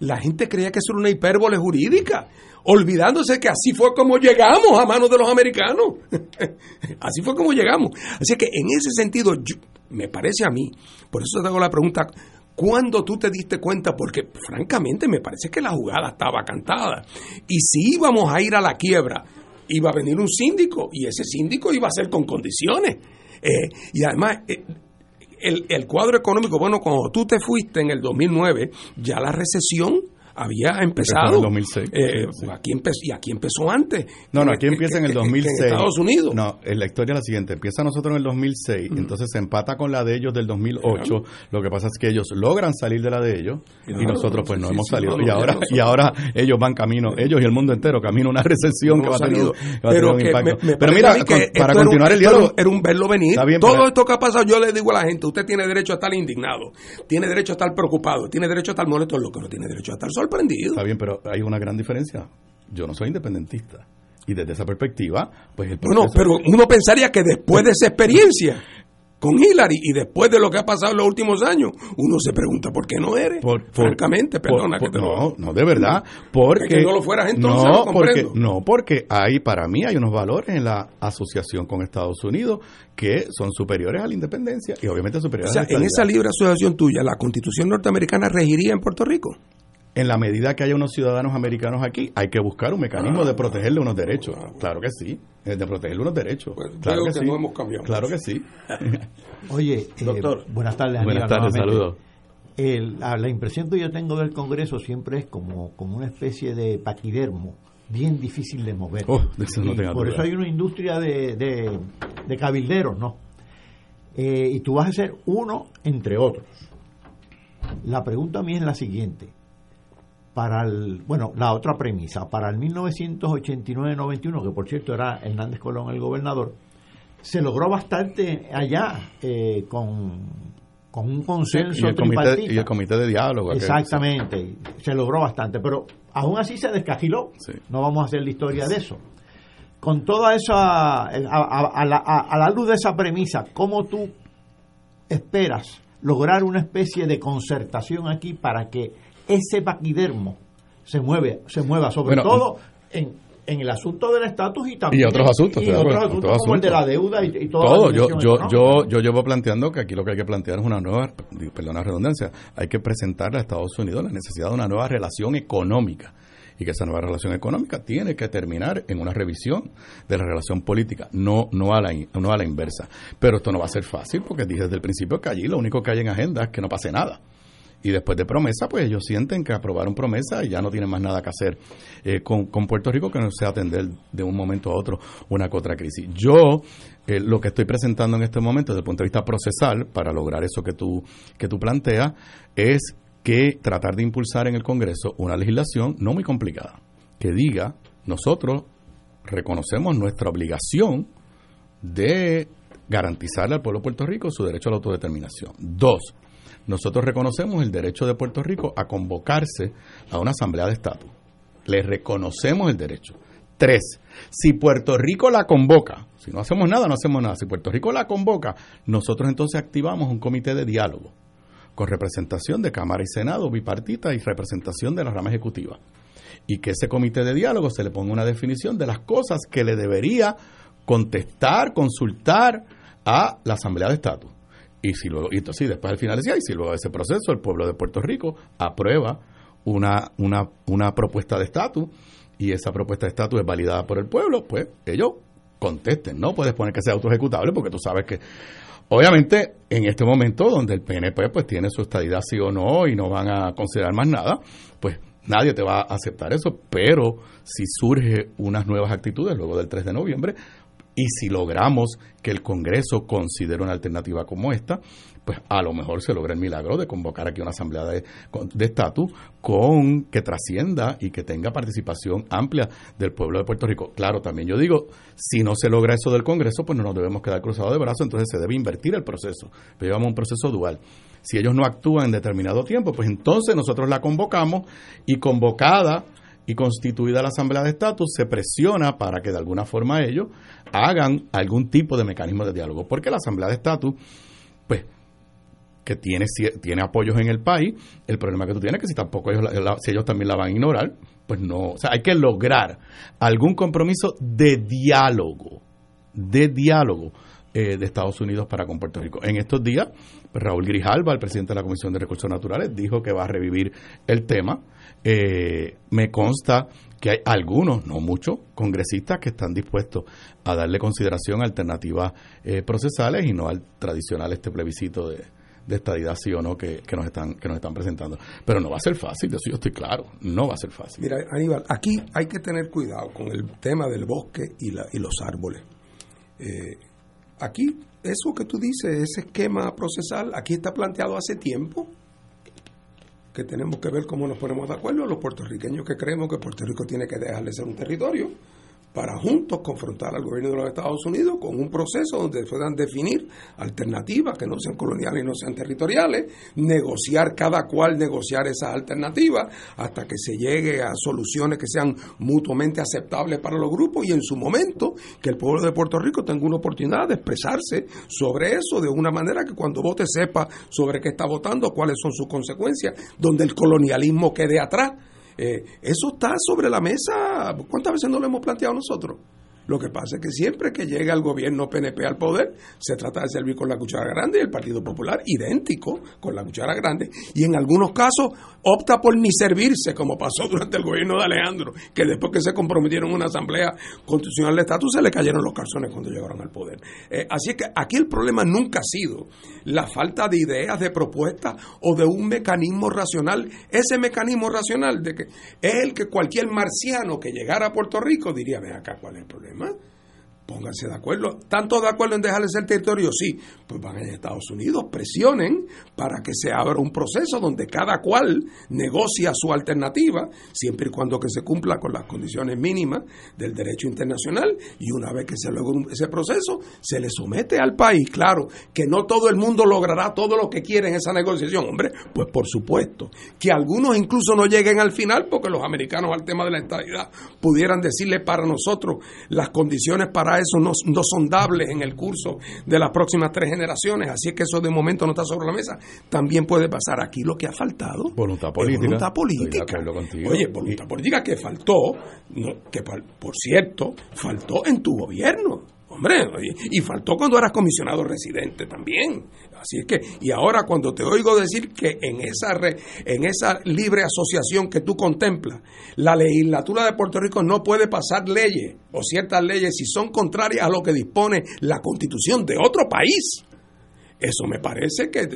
la gente creía que eso era una hipérbole jurídica, olvidándose que así fue como llegamos a manos de los americanos. así fue como llegamos. Así que en ese sentido, me parece a mí, por eso te hago la pregunta, ¿cuándo tú te diste cuenta? Porque francamente me parece que la jugada estaba cantada. Y si íbamos a ir a la quiebra, iba a venir un síndico y ese síndico iba a ser con condiciones. Eh, y además, eh, el, el, cuadro económico, bueno, cuando tú te fuiste en el 2009, ya la recesión había empezado. En 2006. Eh, aquí empezó, y aquí empezó antes. No, no, aquí empieza en el 2006. En Estados Unidos. No, la historia es la siguiente. Empieza nosotros en el 2006, entonces se empata con la de ellos del 2008. Lo que pasa es que ellos logran salir de la de ellos y nosotros pues no hemos salido. y ahora y ahora ellos van camino, ellos y el mundo entero camino a una recesión que va a tener, pero un impacto. pero mira, para continuar el diálogo. Era un verlo venir. Todo esto que ha pasado, yo le digo a la gente, usted tiene derecho a estar indignado, tiene derecho a estar preocupado, tiene derecho a estar molesto, lo que no tiene derecho a estar sorprendido. Está bien, pero hay una gran diferencia. Yo no soy independentista. Y desde esa perspectiva, pues el No, pero uno pensaría que después de esa experiencia con Hillary y después de lo que ha pasado en los últimos años, uno se pregunta por qué no eres. francamente, perdona que te No, no, de verdad. Porque, que no lo fueras entonces, no, porque, no, porque hay, para mí hay unos valores en la asociación con Estados Unidos que son superiores a la independencia y obviamente superiores o sea, a la en esa libre asociación tuya, ¿la constitución norteamericana regiría en Puerto Rico? En la medida que haya unos ciudadanos americanos aquí, hay que buscar un mecanismo de protegerle unos derechos. Claro que sí, eh, de protegerle unos derechos. claro que, sí. no hemos cambiado. Claro que sí. Oye, doctor. buenas tardes. Buenas tardes, saludos. la, la, impresión que yo tengo del Congreso siempre es como, como una especie de paquidermo bien difícil de mover. Oh, eso no por eso hay una industria de, de, cabilderos, ¿no? Eh, y tú vas a ser uno entre otros. La pregunta a mí es la siguiente. Para el, bueno, la otra premisa, para el 1989-91, que por cierto era Hernández Colón el gobernador, se logró bastante allá eh, con, con un consenso y, el comité, y el comité de diálogo. Exactamente, se logró bastante, pero aún así se descajiló. No vamos a hacer la historia de eso. Con toda esa, a, la, luz de esa premisa, ¿cómo tú esperas lograr una especie de concertación aquí para que ese paquidermo se mueve, se mueva, sobre todo en, en el asunto del estatus y también y otros asuntos, y otros asuntos como el de la deuda y, todo. todo. Yo, yo, yo, yo llevo planteando que aquí lo que hay que plantear es una nueva, perdón la redundancia, hay que presentarle a Estados Unidos la necesidad de una nueva relación económica y que esa nueva relación económica tiene que terminar en una revisión de la relación política, no, no, a la, no a la inversa. Pero esto no va a ser fácil porque dije desde el principio que allí lo único que hay en agenda es que no pase nada y después de promesa, pues ellos sienten que aprobaron promesa y ya no tienen más nada que hacer eh, con, Puerto Rico que no sea atender de un momento a otro una que otra crisis. Yo eh, lo que estoy presentando en este momento desde el punto de vista procesal para lograr eso que tú, que tú planteas es que tratar de impulsar en el Congreso una legislación no muy complicada, que diga nosotros reconocemos nuestra obligación de garantizarle al pueblo de Puerto Rico su derecho a la autodeterminación. Dos, nosotros reconocemos el derecho de Puerto Rico a convocarse a una asamblea de estatus. Le reconocemos el derecho. Tres, si Puerto Rico la convoca, si no hacemos nada, no hacemos nada. Si Puerto Rico la convoca, nosotros entonces activamos un comité de diálogo con representación de Cámara y Senado bipartita y representación de la rama ejecutiva. Y que ese comité de diálogo se le ponga una definición de las cosas que le debería contestar, consultar a la Asamblea de Estatus. Y si luego, y entonces después al final decía, y si luego de ese proceso el pueblo de Puerto Rico aprueba una, una, una propuesta de estatus y esa propuesta de estatus es validada por el pueblo, pues ellos contesten. No puedes poner que sea autoejecutable porque tú sabes que Obviamente, en este momento donde el PNP pues tiene su estadidad sí o no y no van a considerar más nada, pues nadie te va a aceptar eso, pero si surge unas nuevas actitudes luego del 3 de noviembre, y si logramos que el Congreso considere una alternativa como esta, pues a lo mejor se logra el milagro de convocar aquí una asamblea de estatus con que trascienda y que tenga participación amplia del pueblo de Puerto Rico. Claro, también yo digo, si no se logra eso del Congreso, pues no nos debemos quedar cruzados de brazos, entonces se debe invertir el proceso. Pero llevamos un proceso dual. Si ellos no actúan en determinado tiempo, pues entonces nosotros la convocamos y convocada y constituida la Asamblea de Estatus, se presiona para que de alguna forma ellos hagan algún tipo de mecanismo de diálogo. Porque la Asamblea de Estatus, pues, que tiene, tiene apoyos en el país, el problema que tú tienes es que si tampoco ellos, si ellos también la van a ignorar, pues no, o sea, hay que lograr algún compromiso de diálogo, de diálogo eh, de Estados Unidos para con Puerto Rico. En estos días, Raúl Grijalba, el presidente de la Comisión de Recursos Naturales, dijo que va a revivir el tema. Eh, me consta que hay algunos, no muchos, congresistas que están dispuestos a darle consideración a alternativas eh, procesales y no al tradicional este plebiscito de, de estadidad sí o no que, nos están que nos están presentando. Pero no va a ser fácil, de eso yo estoy claro, no va a ser fácil. Mira, Aníbal, aquí hay que tener cuidado con el tema del bosque y, la, y los árboles. Eh, aquí, eso que tú dices, ese esquema procesal, aquí está planteado hace tiempo que tenemos que ver cómo nos ponemos de acuerdo los puertorriqueños que creemos que Puerto Rico tiene que dejar de ser un territorio para juntos confrontar al gobierno de los Estados Unidos con un proceso donde puedan definir alternativas que no sean coloniales y no sean territoriales, negociar cada cual negociar esas alternativas hasta que se llegue a soluciones que sean mutuamente aceptables para los grupos y en su momento que el pueblo de Puerto Rico tenga una oportunidad de expresarse sobre eso de una manera que cuando vote sepa sobre qué está votando, cuáles son sus consecuencias, donde el colonialismo quede atrás eh, eso está sobre la mesa. ¿Cuántas veces no lo hemos planteado nosotros? Lo que pasa es que siempre que llega el gobierno PNP al poder, se trata de servir con la cuchara grande y el Partido Popular idéntico con la cuchara grande. Y en algunos casos opta por ni servirse, como pasó durante el gobierno de Alejandro, que después que se comprometieron en una asamblea constitucional de estatus, se le cayeron los calzones cuando llegaron al poder. Eh, así es que aquí el problema nunca ha sido la falta de ideas, de propuestas o de un mecanismo racional. Ese mecanismo racional de que es el que cualquier marciano que llegara a Puerto Rico diría, ve acá, ¿cuál es el problema? problema. Pónganse de acuerdo. ¿Están todos de acuerdo en dejarles el territorio? Sí. Pues van a Estados Unidos, presionen para que se abra un proceso donde cada cual negocia su alternativa, siempre y cuando que se cumpla con las condiciones mínimas del derecho internacional. Y una vez que se logre ese proceso, se le somete al país. Claro, que no todo el mundo logrará todo lo que quiere en esa negociación. Hombre, pues por supuesto. Que algunos incluso no lleguen al final porque los americanos al tema de la estabilidad pudieran decirle para nosotros las condiciones para eso no, no son dables en el curso de las próximas tres generaciones, así es que eso de momento no está sobre la mesa. También puede pasar aquí lo que ha faltado. Voluntad política. voluntad política. Oye, voluntad política que faltó, no, que por cierto, faltó en tu gobierno. Hombre, y faltó cuando eras comisionado residente también. Así es que, y ahora cuando te oigo decir que en esa, re- en esa libre asociación que tú contemplas, la legislatura de Puerto Rico no puede pasar leyes o ciertas leyes si son contrarias a lo que dispone la constitución de otro país. Eso me parece que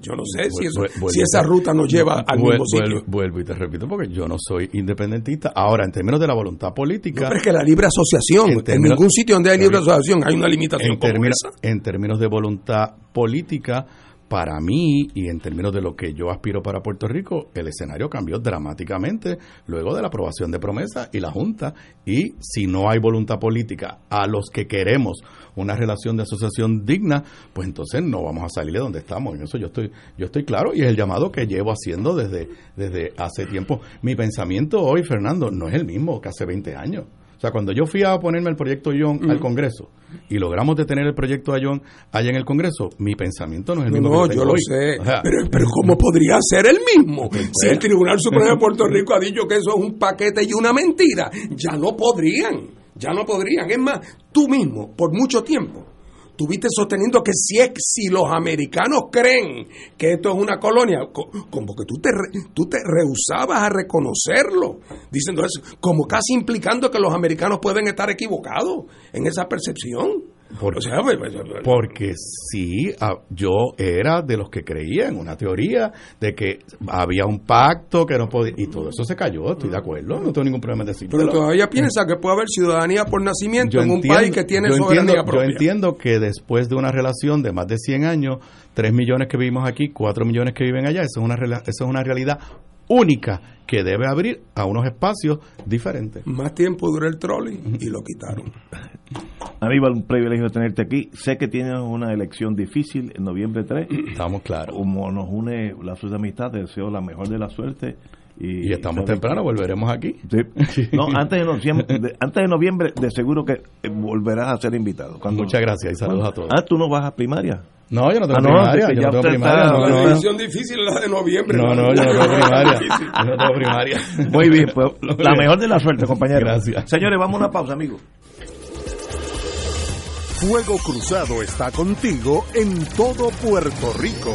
yo, no sé si, eso- Vuel- vuelvo si y esa ruta nos lleva al mismo sitio. vuel- Vuelvo y te repito porque yo no soy independentista. Ahora, en términos de la voluntad política. No, pero es que la libre asociación, en, términos- ningún sitio donde hay libre asociación hay una limitación en como términos, esa. en términos de voluntad política, para mí y en términos de lo que yo aspiro para Puerto Rico, el escenario cambió dramáticamente luego de la aprobación de promesa y la Junta. Y si no hay voluntad política a los que queremos una relación de asociación digna, pues entonces no vamos a salir de donde estamos. En eso yo estoy, yo estoy claro y es el llamado que llevo haciendo desde, desde hace tiempo. Mi pensamiento hoy, Fernando, no es el mismo que hace 20 años. O sea, cuando yo fui a ponerme el proyecto John al Congreso y logramos detener el proyecto a John allá en el Congreso, mi pensamiento no es el mismo. No, que yo lo hoy. sé. O sea, pero, pero ¿cómo podría ser el mismo? Si el pues. Tribunal Supremo de Puerto Rico ha dicho que eso es un paquete y una mentira, ya no podrían. Ya no podrían. Es más, tú mismo, por mucho tiempo, tuviste sosteniendo que si, es, si los americanos creen que esto es una colonia, co- como que tú te, tú te rehusabas a reconocerlo, diciendo eso, como casi implicando que los americanos pueden estar equivocados en esa percepción. Por- O sea, pues, pues, Porque sí, ah, yo era de los que creía en una teoría de que había un pacto que no podía. Y todo eso se cayó, estoy de acuerdo, no tengo ningún problema en decirlo. Pero todavía piensa que puede haber ciudadanía por nacimiento Yo en un entiendo- país que tiene yo soberanía entiendo, propia. Yo entiendo que después de una relación de más de 100 años, 3 millones que vivimos aquí, 4 millones que viven allá, eso es una, eso es una realidad única que debe abrir a unos espacios diferentes. Más tiempo duró el trolley y lo quitaron. Aníbal, un privilegio tenerte aquí. Sé que tienes una elección difícil en noviembre 3. Estamos claros. Como nos une la de amistad, te deseo la mejor de la suerte. Y, Y estamos ¿sabes? temprano, volveremos aquí. Sí. No, antes de, noviembre, de- antes de noviembre, de seguro que volverás a ser invitado. Cuando- Muchas gracias y saludos a todos. Ah, tú no vas a primaria. No, yo no tengo Ah, no, primaria. que yo ya no tengo usted primaria. está- no, La no. elección difícil es la de noviembre. No, no, yo no tengo primaria. Yo no tengo primaria. Muy bien, pues la mejor de la suerte, compañero. Gracias. Señores, vamos a una pausa, amigos. Fuego Cruzado está contigo en todo Puerto Rico.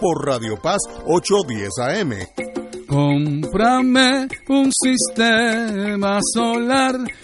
por Radio Paz 810 AM. Cómprame un sistema solar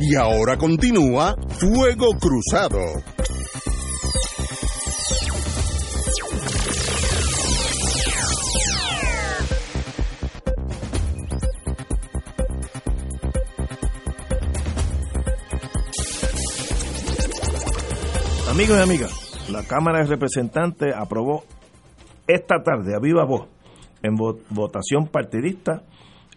Y ahora continúa Fuego Cruzado. Amigos y amigas, la Cámara de Representantes aprobó esta tarde a viva voz en votación partidista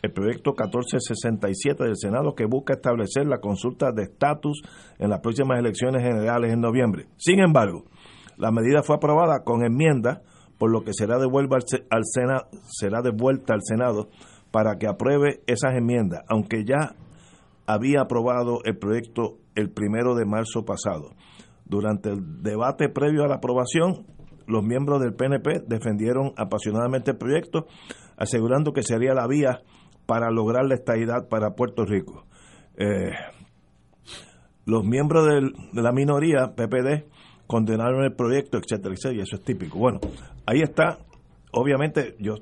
el proyecto 1467 del Senado que busca establecer la consulta de estatus en las próximas elecciones generales en noviembre. Sin embargo, la medida fue aprobada con enmienda, por lo que será será devuelta al Senado para que apruebe esas enmiendas, aunque ya había aprobado el proyecto el primero de marzo pasado. Durante el debate previo a la aprobación, los miembros del PNP defendieron apasionadamente el proyecto, asegurando que sería la vía para lograr la estabilidad para Puerto Rico. Eh, los miembros de la minoría, PPD, condenaron el proyecto, etcétera, etcétera, y eso es típico. Bueno, ahí está, obviamente, yo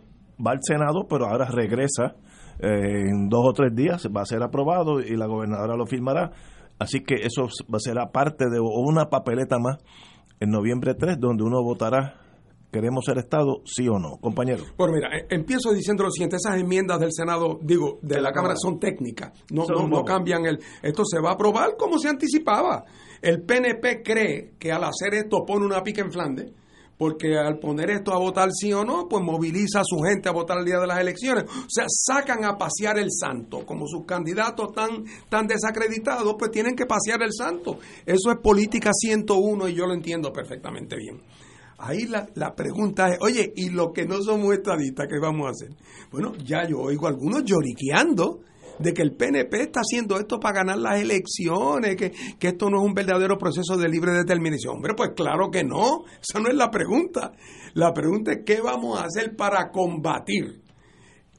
va al Senado, pero ahora regresa eh, en dos o tres días, va a ser aprobado y la gobernadora lo firmará. Así que eso va a ser parte de una papeleta más en noviembre 3, donde uno votará ¿Queremos ser Estado, sí o no, compañero? Bueno, mira, eh, empiezo diciendo lo siguiente, esas enmiendas del Senado, digo, de, la, Cámara son técnicas, no, no, cambian el... Esto se va a aprobar como se anticipaba. El PNP cree que al hacer esto pone una pica en Flandes, porque al poner esto a votar sí o no, pues moviliza a su gente a votar el día de las elecciones. O sea, sacan a pasear el santo. Como sus candidatos están tan desacreditados, pues tienen que pasear el santo. Eso es política 101 y yo lo entiendo perfectamente bien. Ahí la, la, pregunta es, oye, ¿y lo que no somos estadistas, qué vamos a hacer? Bueno, ya yo oigo algunos lloriqueando de que el PNP está haciendo esto para ganar las elecciones, que, que esto no es un verdadero proceso de libre determinación. Hombre, pues claro que no, esa no es la pregunta. La pregunta es qué vamos a hacer para combatir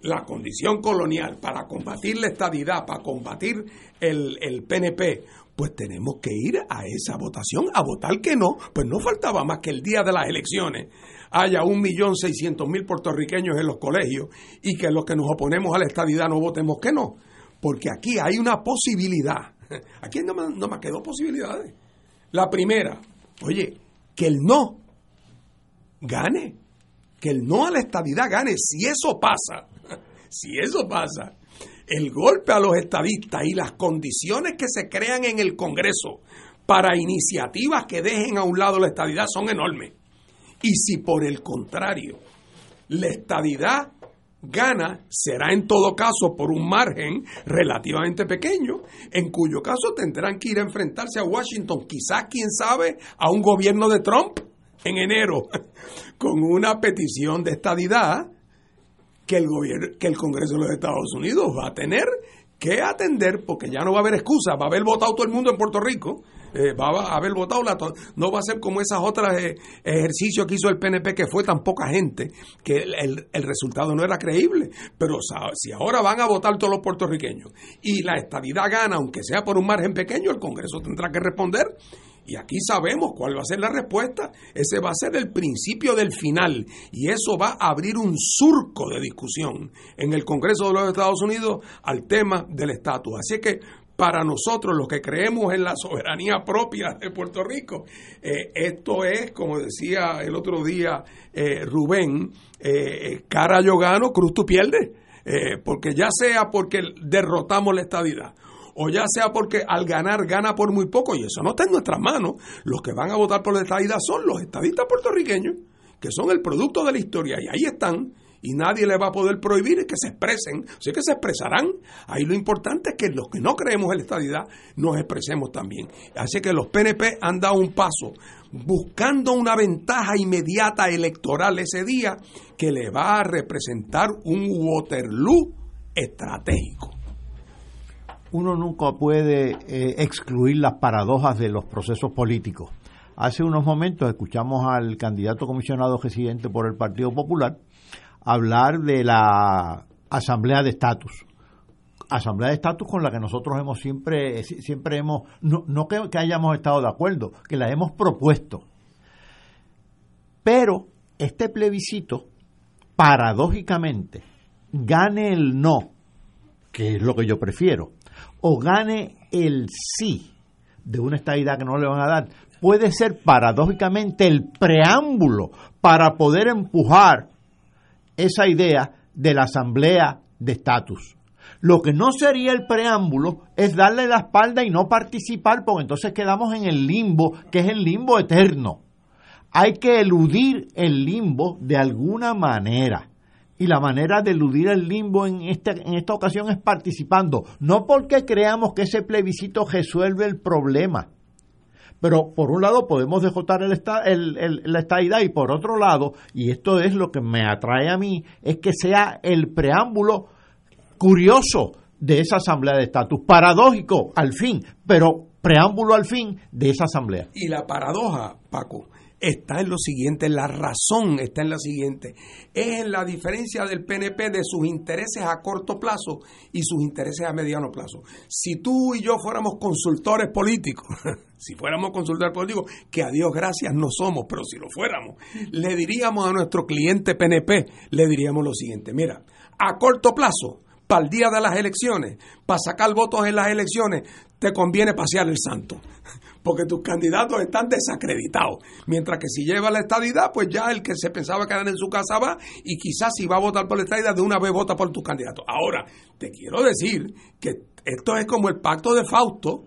la condición colonial, para combatir la estadidad, para combatir el, el PNP pues tenemos que ir a esa votación, a votar que no, pues no faltaba más que el día de las elecciones haya un millón seiscientos mil puertorriqueños en los colegios y que los que nos oponemos a la estadidad no votemos que no, porque aquí hay una posibilidad, aquí no no me quedó posibilidades. La primera, oye, que el no gane, que el no a la estadidad gane, si eso pasa, si eso pasa, el golpe a los estadistas y las condiciones que se crean en el Congreso para iniciativas que dejen a un lado la estadidad son enormes. Y si por el contrario la estadidad gana, será en todo caso por un margen relativamente pequeño, en cuyo caso tendrán que ir a enfrentarse a Washington, quizás, quién sabe, a un gobierno de Trump en enero, con una petición de estadidad que el, gobierno, que el Congreso de los Estados Unidos va a tener que atender, porque ya no va a haber excusa, va a haber votado todo el mundo en Puerto Rico, eh, va a haber votado la no va a ser como esas otras eh, ejercicios que hizo el PNP que fue tan poca gente que el, el, resultado no era creíble. Pero si ahora van a votar todos los puertorriqueños y la estabilidad gana aunque sea por un margen pequeño el Congreso tendrá que responder y aquí sabemos cuál va a ser la respuesta. Ese va a ser el principio del final. Y eso va a abrir un surco de discusión en el Congreso de los Estados Unidos al tema del estatus. Así que para nosotros, los que creemos en la soberanía propia de Puerto Rico, eh, esto es, como decía el otro día eh, Rubén, eh, cara yo gano, cruz tú pierdes. porque ya sea porque derrotamos la estadidad o ya sea porque al ganar gana por muy poco, y eso no está en nuestras manos, los que van a votar por la estadidad son los estadistas puertorriqueños, que son el producto de la historia, y ahí están, y nadie le va a poder prohibir que se expresen, así que se expresarán. Ahí lo importante es que los que no creemos en la estadidad nos expresemos también. Así que los PNP han dado un paso buscando una ventaja inmediata electoral ese día que le va a representar un Waterloo estratégico uno nunca puede eh, excluir las paradojas de los procesos políticos. Hace unos momentos escuchamos al candidato comisionado residente por el Partido Popular hablar de la asamblea de estatus. Asamblea de estatus con la que nosotros hemos siempre, siempre hemos, no, no que hayamos estado de acuerdo, que la hemos propuesto. Pero este plebiscito, paradójicamente, gane el no, que es lo que yo prefiero, o gane el sí de una estadidad que no le van a dar, puede ser paradójicamente el preámbulo para poder empujar esa idea de la asamblea de estatus. Lo que no sería el preámbulo es darle la espalda y no participar, porque entonces quedamos en el limbo, que es el limbo eterno. Hay que eludir el limbo de alguna manera y la manera de eludir el limbo en, este, en esta ocasión es participando, no porque creamos que ese plebiscito resuelve el problema, pero por un lado podemos dejotar el, el, la estadidad y por otro lado, y esto es lo que me atrae a mí, es que sea el preámbulo curioso de esa asamblea de estatus, paradójico al fin, pero preámbulo al fin de esa asamblea. Y la paradoja, Paco, está en lo siguiente, la razón está en la siguiente, es en la diferencia del PNP de sus intereses a corto plazo y sus intereses a mediano plazo. Si tú y yo fuéramos consultores políticos, si fuéramos consultores políticos, que a Dios gracias no somos, pero si lo fuéramos, le diríamos a nuestro cliente PNP, le diríamos lo siguiente, mira, a corto plazo, para el día de las elecciones, para sacar votos en las elecciones, te conviene pasear el santo porque tus candidatos están desacreditados. Mientras que si lleva la estadidad, pues ya el que se pensaba quedar en su casa va y quizás si va a votar por la estadidad, de una vez vota por tus candidatos. Ahora, te quiero decir que esto es como el pacto de Fausto.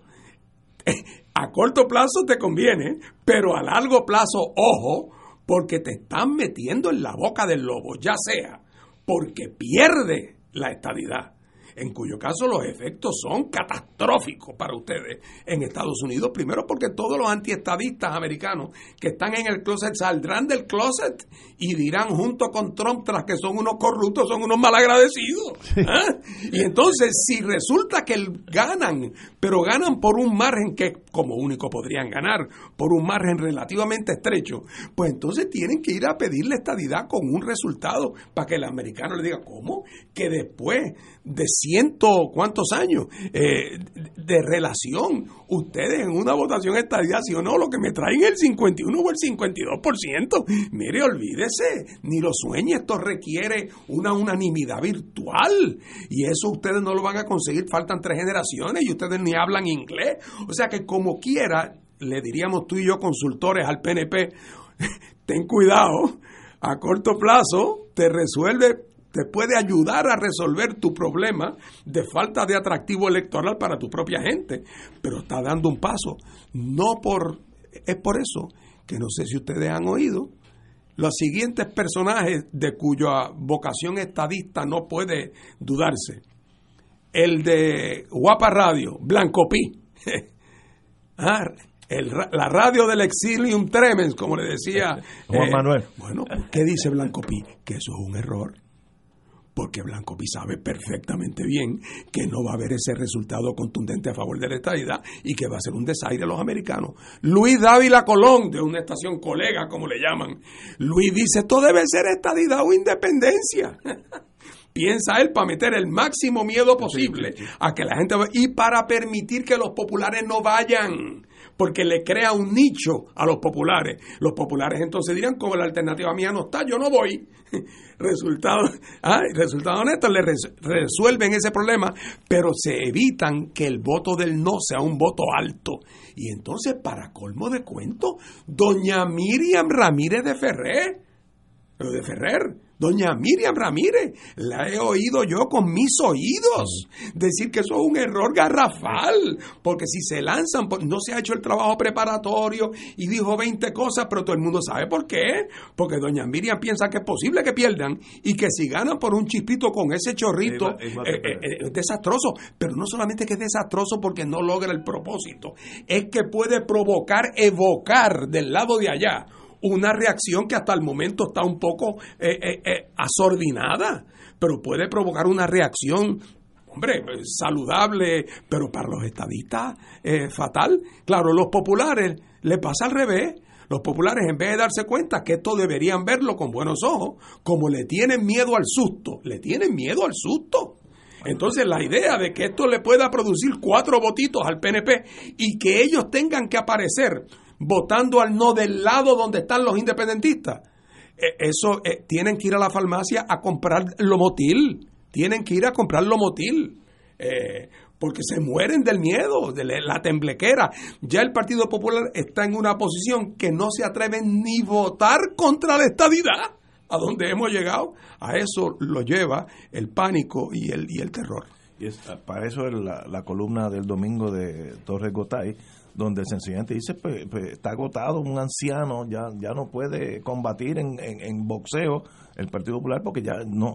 A corto plazo te conviene, pero a largo plazo, ojo, porque te están metiendo en la boca del lobo, ya sea porque pierde la estadidad en cuyo caso los efectos son catastróficos para ustedes en Estados Unidos, primero porque todos los antiestadistas americanos que están en el closet saldrán del closet y dirán junto con Trump tras que son unos corruptos, son unos malagradecidos. ¿ah? Y entonces si resulta que ganan, pero ganan por un margen que como único podrían ganar, por un margen relativamente estrecho, pues entonces tienen que ir a pedirle estadidad con un resultado para que el americano le diga, ¿cómo? Que después de ciento cuántos años eh, de relación. Ustedes en una votación estadía, sí o no, lo que me traen el 51 o el 52%. Mire, olvídese, ni lo sueñe, esto requiere una unanimidad virtual. Y eso ustedes no lo van a conseguir, faltan tres generaciones y ustedes ni hablan inglés. O sea que como quiera, le diríamos tú y yo consultores al PNP, ten cuidado, a corto plazo te resuelve te puede ayudar a resolver tu problema de falta de atractivo electoral para tu propia gente, pero está dando un paso. No por es por eso que no sé si ustedes han oído los siguientes personajes de cuya vocación estadista no puede dudarse. El de Guapa Radio, Blanco Pi. Ah, la radio del exilium tremens, como le decía Juan eh, Manuel. Bueno, ¿qué dice Blanco Pi? Que eso es un error porque Blanco Pi sabe perfectamente bien que no va a haber ese resultado contundente a favor de la estadidad y que va a ser un desaire a los americanos. Luis Dávila Colón, de una estación colega, como le llaman, Luis dice, esto debe ser estadidad o independencia. Piensa él para meter el máximo miedo posible a que la gente... Y para permitir que los populares no vayan porque le crea un nicho a los populares. Los populares entonces dirán, como la alternativa mía no está, yo no voy. resultado, ah, resultado honesto, le resuelven ese problema, pero se evitan que el voto del no sea un voto alto. Y entonces, para colmo de cuento, doña Miriam Ramírez de Ferrer, de Ferrer, Doña Miriam Ramírez, la he oído yo con mis oídos decir que eso es un error garrafal, porque si se lanzan, no se ha hecho el trabajo preparatorio y dijo 20 cosas, pero todo el mundo sabe por qué, porque doña Miriam piensa que es posible que pierdan y que si ganan por un chispito con ese chorrito, eh, eh, es desastroso, pero no solamente que es desastroso porque no logra el propósito, es que puede provocar, evocar del lado de allá una reacción que hasta el momento está un poco eh, eh, eh, asordinada, pero puede provocar una reacción hombre, saludable, pero para los estadistas fatal. Claro, los populares le pasa al revés. Los populares, en vez de darse cuenta que esto deberían verlo con buenos ojos, como le tienen miedo al susto, le tienen miedo al susto. Entonces, la idea de que esto le pueda producir cuatro votitos al PNP y que ellos tengan que aparecer votando al no del lado donde están los independentistas. Eh, eso eh, tienen que ir a la farmacia a comprar lomotil, tienen que ir a comprar lomotil. Eh, porque se mueren del miedo, de la temblequera. Ya el Partido Popular está en una posición que no se atreven ni votar contra la estadidad. A donde hemos llegado, a eso lo lleva el pánico y el, y el terror. Y para eso es la, la columna del domingo de Torres Gotay, donde sencillamente dice, pues, pues, está agotado, un anciano, ya, ya no puede combatir en, en, boxeo el Partido Popular porque ya no,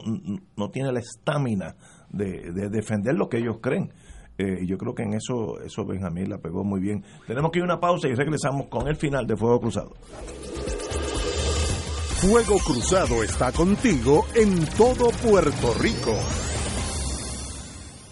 no tiene la estamina de, defender lo que ellos creen. Eh, yo creo que en eso, eso Benjamín la pegó muy bien. Tenemos que ir a una pausa y regresamos con el final de Fuego Cruzado. Fuego Cruzado está contigo en todo Puerto Rico.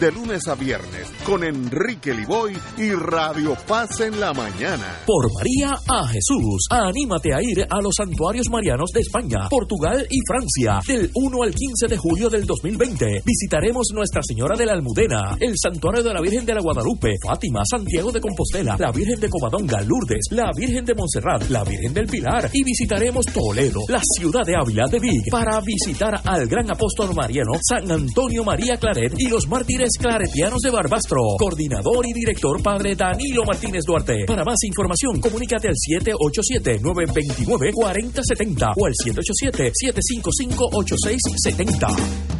de lunes a viernes con Enrique Liboy y Radio Paz en la mañana. Por María a Jesús, anímate a ir a los santuarios marianos de España, Portugal y Francia del 1 al 15 de julio del 2020. Visitaremos Nuestra Señora de la Almudena, el Santuario de la Virgen de la Guadalupe, Fátima, Santiago de Compostela, la Virgen de Covadonga, Lourdes, la Virgen de Montserrat, la Virgen del Pilar y visitaremos Toledo, la ciudad de Ávila de Vig, para visitar al gran apóstol mariano San Antonio María Claret y los mártires claretianos de Barbastro. Coordinador y director Padre Danilo Martínez Duarte. Para más información, comunícate al 787-929-4070 o al 787-755-8670.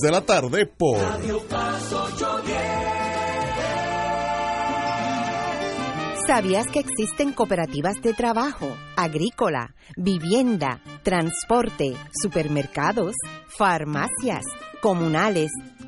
de la tarde por ¿Sabías que existen cooperativas de trabajo, agrícola, vivienda, transporte, supermercados, farmacias, comunales,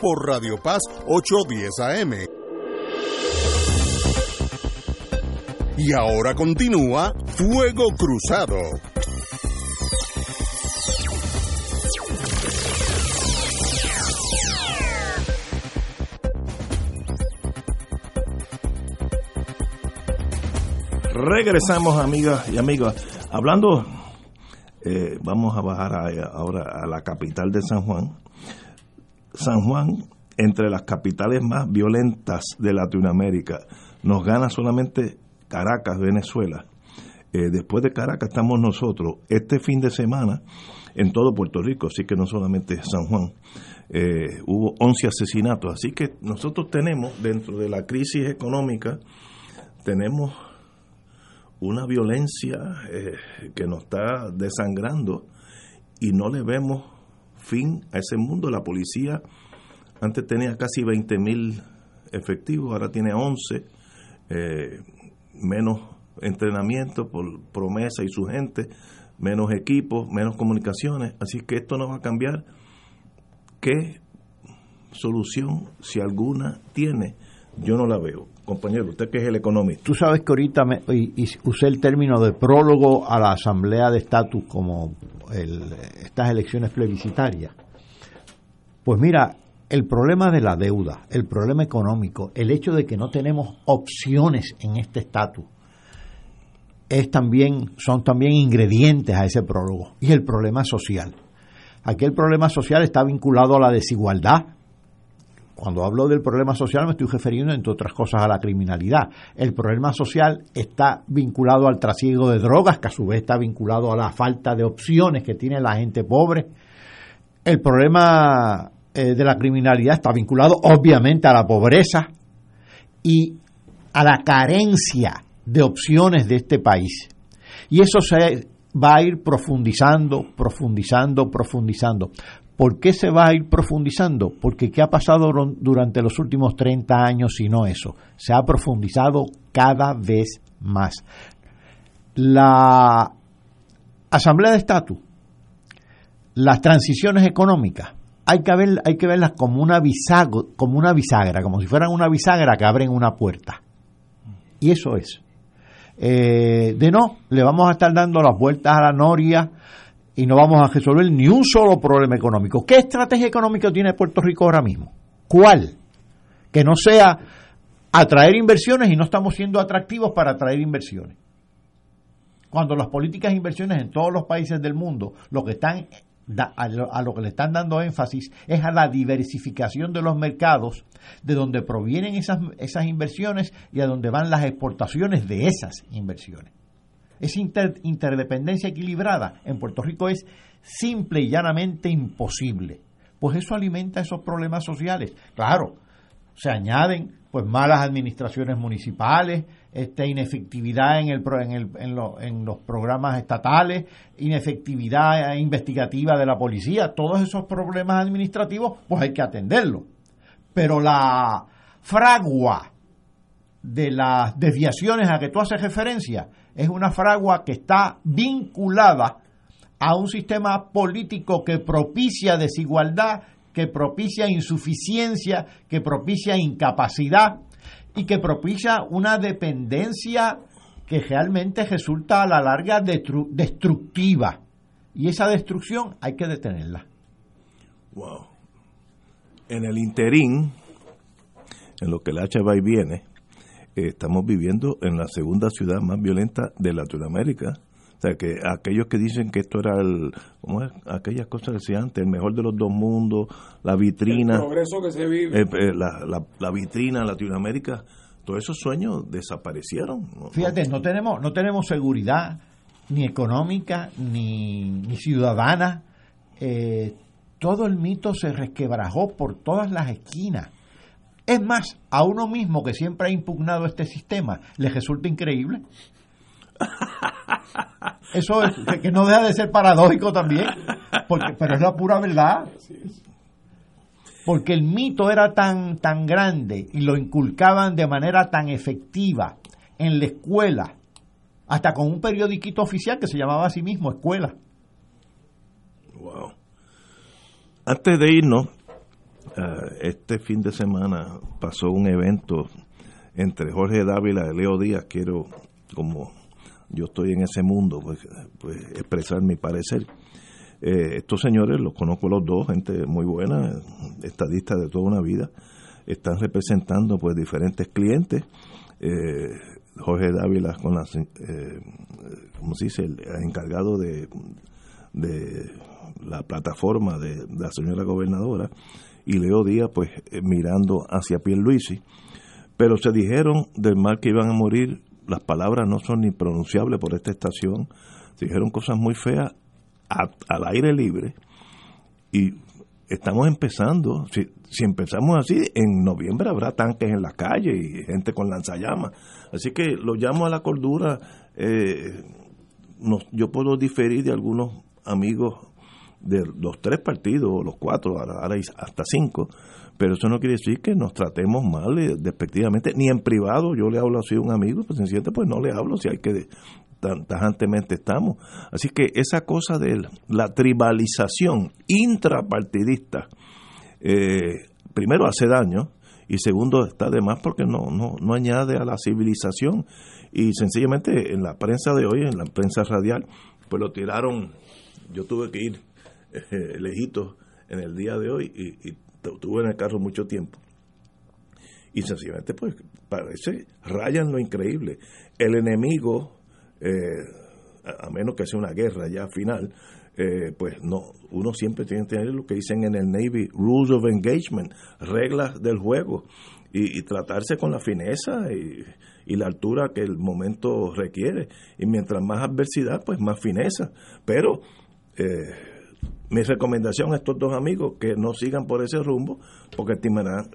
por Radio Paz 810 AM. Y ahora continúa Fuego Cruzado. Regresamos, amigas y amigos. Hablando, eh, vamos a bajar ahora a la capital de San Juan. San Juan, entre las capitales más violentas de Latinoamérica, nos gana solamente Caracas, Venezuela. Eh, después de Caracas estamos nosotros. Este fin de semana, en todo Puerto Rico, así que no solamente San Juan, eh, hubo 11 asesinatos. Así que nosotros tenemos, dentro de la crisis económica, tenemos una violencia eh, que nos está desangrando y no le vemos fin a ese mundo. La policía antes tenía casi 20 mil efectivos, ahora tiene 11, eh, menos entrenamiento por promesa y su gente, menos equipos, menos comunicaciones, así que esto no va a cambiar. ¿Qué solución, si alguna, tiene? Yo no la veo. Compañero, usted que es el economista. Tú sabes que ahorita me- usé el término de prólogo a la Asamblea de Estatus como estas elecciones plebiscitarias. Pues mira, el problema de la deuda, el problema económico, el hecho de que no tenemos opciones en este estatus, es también, son también ingredientes a ese prólogo. Y el problema social. Aquí el problema social está vinculado a la desigualdad, cuando hablo del problema social me estoy refiriendo, entre otras cosas, a la criminalidad. El problema social está vinculado al trasiego de drogas, que a su vez está vinculado a la falta de opciones que tiene la gente pobre. El problema eh, de la criminalidad está vinculado, obviamente, a la pobreza y a la carencia de opciones de este país. Y eso se va a ir profundizando, profundizando, profundizando. ¿Por qué se va a ir profundizando? Porque ¿qué ha pasado dur- durante los últimos 30 años si no eso? Se ha profundizado cada vez más. La Asamblea de Estatus, las transiciones económicas, hay que, ver, hay que verlas como una, bisago, como una bisagra, como si fueran una bisagra que abren una puerta. Y eso es. Eh, de no, le vamos a estar dando las vueltas a la noria y no vamos a resolver ni un solo problema económico. ¿Qué estrategia económica tiene Puerto Rico ahora mismo? ¿Cuál? Que no sea atraer inversiones y no estamos siendo atractivos para atraer inversiones. Cuando las políticas de inversiones en todos los países del mundo lo que están a lo que le están dando énfasis es a la diversificación de los mercados, de donde provienen esas, esas inversiones y a donde van las exportaciones de esas inversiones. Esa inter- interdependencia equilibrada en Puerto Rico es simple y llanamente imposible. Pues eso alimenta esos problemas sociales. Claro, se añaden pues malas administraciones municipales, este, inefectividad en, el, en, en, lo, en los programas estatales, inefectividad investigativa de la policía, todos esos problemas administrativos, pues hay que atenderlos. Pero la fragua de las desviaciones a que tú haces referencia es una fragua que está vinculada a un sistema político que propicia desigualdad, que propicia insuficiencia, que propicia incapacidad y que propicia una dependencia que realmente resulta a la larga destructiva. Y esa destrucción hay que detenerla. Wow. En el interín, en lo que el H va y viene, eh, estamos viviendo en la segunda ciudad más violenta de Latinoamérica. O sea, que aquellos que dicen que esto era el, ¿cómo es? aquellas cosas que decía antes, el mejor de los dos mundos, la vitrina. El progreso que se vive. Eh, eh, la, la, la, vitrina Latinoamérica, todos esos sueños desaparecieron. Fíjate, no tenemos, no tenemos seguridad ni económica ni, ni ciudadana. todo el mito se resquebrajó por todas las esquinas. Es más, a uno mismo que siempre ha impugnado este sistema, le resulta increíble. Eso es que no deja de ser paradójico también, porque, pero es la pura verdad. Porque el mito era tan, tan grande y lo inculcaban de manera tan efectiva en la escuela, hasta con un periodiquito oficial que se llamaba a sí mismo Escuela. Wow. Antes de irnos, eh, este fin de semana pasó un evento entre Jorge Dávila y Leo Díaz. Quiero, como yo estoy en ese mundo, pues, pues expresar mi parecer. Eh, estos señores los conozco los dos, gente muy buena, estadistas de toda una vida, están representando pues diferentes clientes. Eh, Jorge Dávila con las, eh, ¿cómo se dice? El encargado de, de la plataforma de la señora gobernadora y Leo Díaz pues eh, mirando hacia Pierluisi. Pero se dijeron del mal que iban a morir, las palabras no son ni pronunciables por esta estación, se dijeron cosas muy feas al aire libre y estamos empezando, si, si, empezamos así, en noviembre habrá tanques en la calle y gente con lanzallamas. Así que lo llamo a la cordura. Eh, yo puedo diferir de algunos amigos de los tres partidos, los cuatro, ahora, hasta cinco, pero eso no quiere decir que nos tratemos mal, eh, despectivamente, ni en privado, yo le hablo así a un amigo, pues siente pues no le hablo, si hay que tan tajantemente estamos. Así que esa cosa de la tribalización intrapartidista, eh, primero hace daño y segundo está de más porque no, no, no añade a la civilización. Y sencillamente en la prensa de hoy, en la prensa radial, pues lo tiraron, yo tuve que ir eh, lejito en el día de hoy y, y en el carro mucho tiempo. Y sencillamente, pues, parece, rayan lo increíble. El enemigo, eh, a menos que sea una guerra ya final, eh, pues no, uno siempre tiene que tener lo que dicen en el Navy, rules of engagement, reglas del juego, y, tratarse con la fineza y, y, la altura que el momento requiere. Y mientras más adversidad, pues más fineza. Pero eh, mi recomendación a estos dos amigos que no sigan por ese rumbo porque terminarán,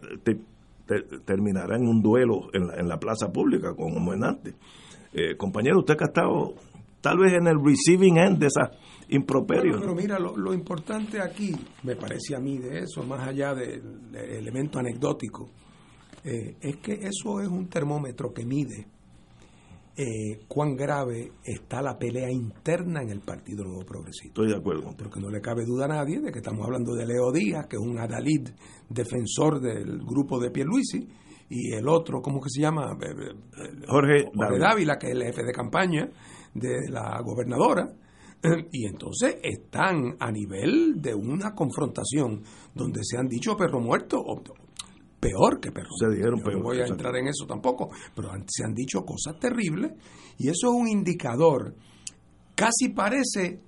en un duelo en la, plaza pública como en antes. Eh, compañero, usted que ha estado tal vez en el receiving end de esa improperio. Pero, mira, lo, importante aquí, me parece a mí de eso, más allá del, elemento anecdótico, eh, es que eso es un termómetro que mide eh, cuán grave está la pelea interna en el Partido Nuevo Progresista. Estoy de acuerdo. Porque no le cabe duda a nadie de que estamos hablando de Leo Díaz, que es un adalid defensor del grupo de Pierluisi, y el otro, ¿cómo que se llama? Eh, eh, Jorge, Jorge Dávila, que es el jefe de campaña de la gobernadora. Y entonces están a nivel de una confrontación donde se han dicho perro muerto, peor que perro. Se dijeron No voy a entrar en eso tampoco, pero se han dicho cosas terribles y eso es un indicador. Casi parece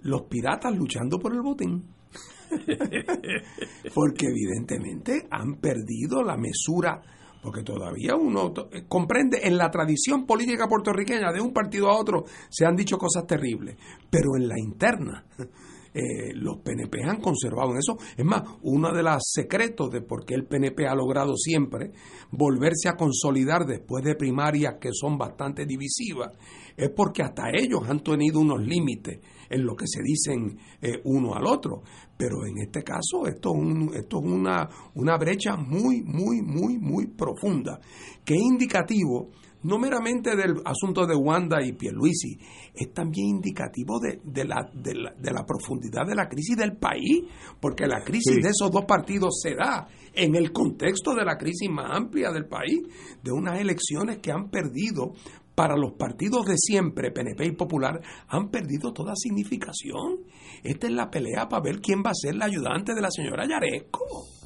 los piratas luchando por el botín. porque evidentemente han perdido la mesura, porque todavía uno eh, comprende, en la tradición política puertorriqueña de un partido a otro se han dicho cosas terribles, pero en la interna eh, los PNP han conservado en eso. Es más, uno de los secretos de por qué el PNP ha logrado siempre volverse a consolidar después de primarias que son bastante divisivas, es porque hasta ellos han tenido unos límites en lo que se dicen eh, uno al otro. Pero en este caso esto es, un, esto es una, una brecha muy, muy, muy, muy profunda, que es indicativo no meramente del asunto de Wanda y Pierluisi, es también indicativo de, de, la, de, la, de la profundidad de la crisis del país, porque la crisis de esos dos partidos se da en el contexto de la crisis más amplia del país, de unas elecciones que han perdido para los partidos de siempre, PNP y Popular, han perdido toda significación. Esta es la pelea para ver quién va a ser la ayudante de la señora Yaresco.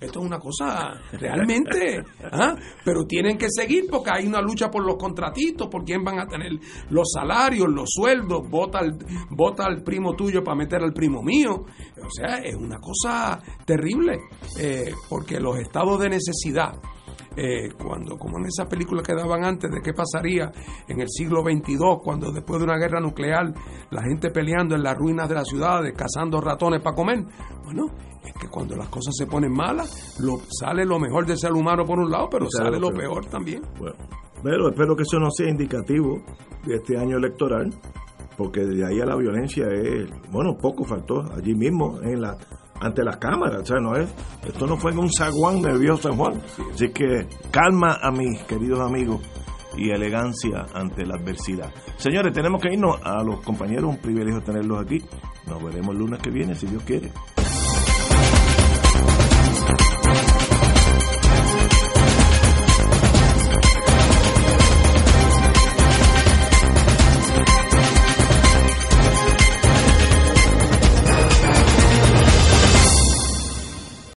Esto es una cosa realmente, ¿ah? pero tienen que seguir porque hay una lucha por los contratitos, por quién van a tener los salarios, los sueldos, vota al, al primo tuyo para meter al primo mío. O sea, es una cosa terrible, eh, porque los estados de necesidad, eh, cuando, como en esa película que daban antes de qué pasaría en el siglo XXII, cuando después de una guerra nuclear, la gente peleando en las ruinas de las ciudades, cazando ratones para comer. Bueno, es que cuando las cosas se ponen malas, lo, sale lo mejor del ser humano por un lado, pero sale lo peor también. Bueno, pero espero que eso no sea indicativo de este año electoral, porque de ahí a la violencia es, bueno, poco faltó allí mismo en la ante las cámaras, o sea, no es, esto no fue en un zaguán nervioso San Juan, así que calma a mis queridos amigos y elegancia ante la adversidad. Señores, tenemos que irnos a los compañeros, un privilegio tenerlos aquí. Nos veremos el lunes que viene, si Dios quiere.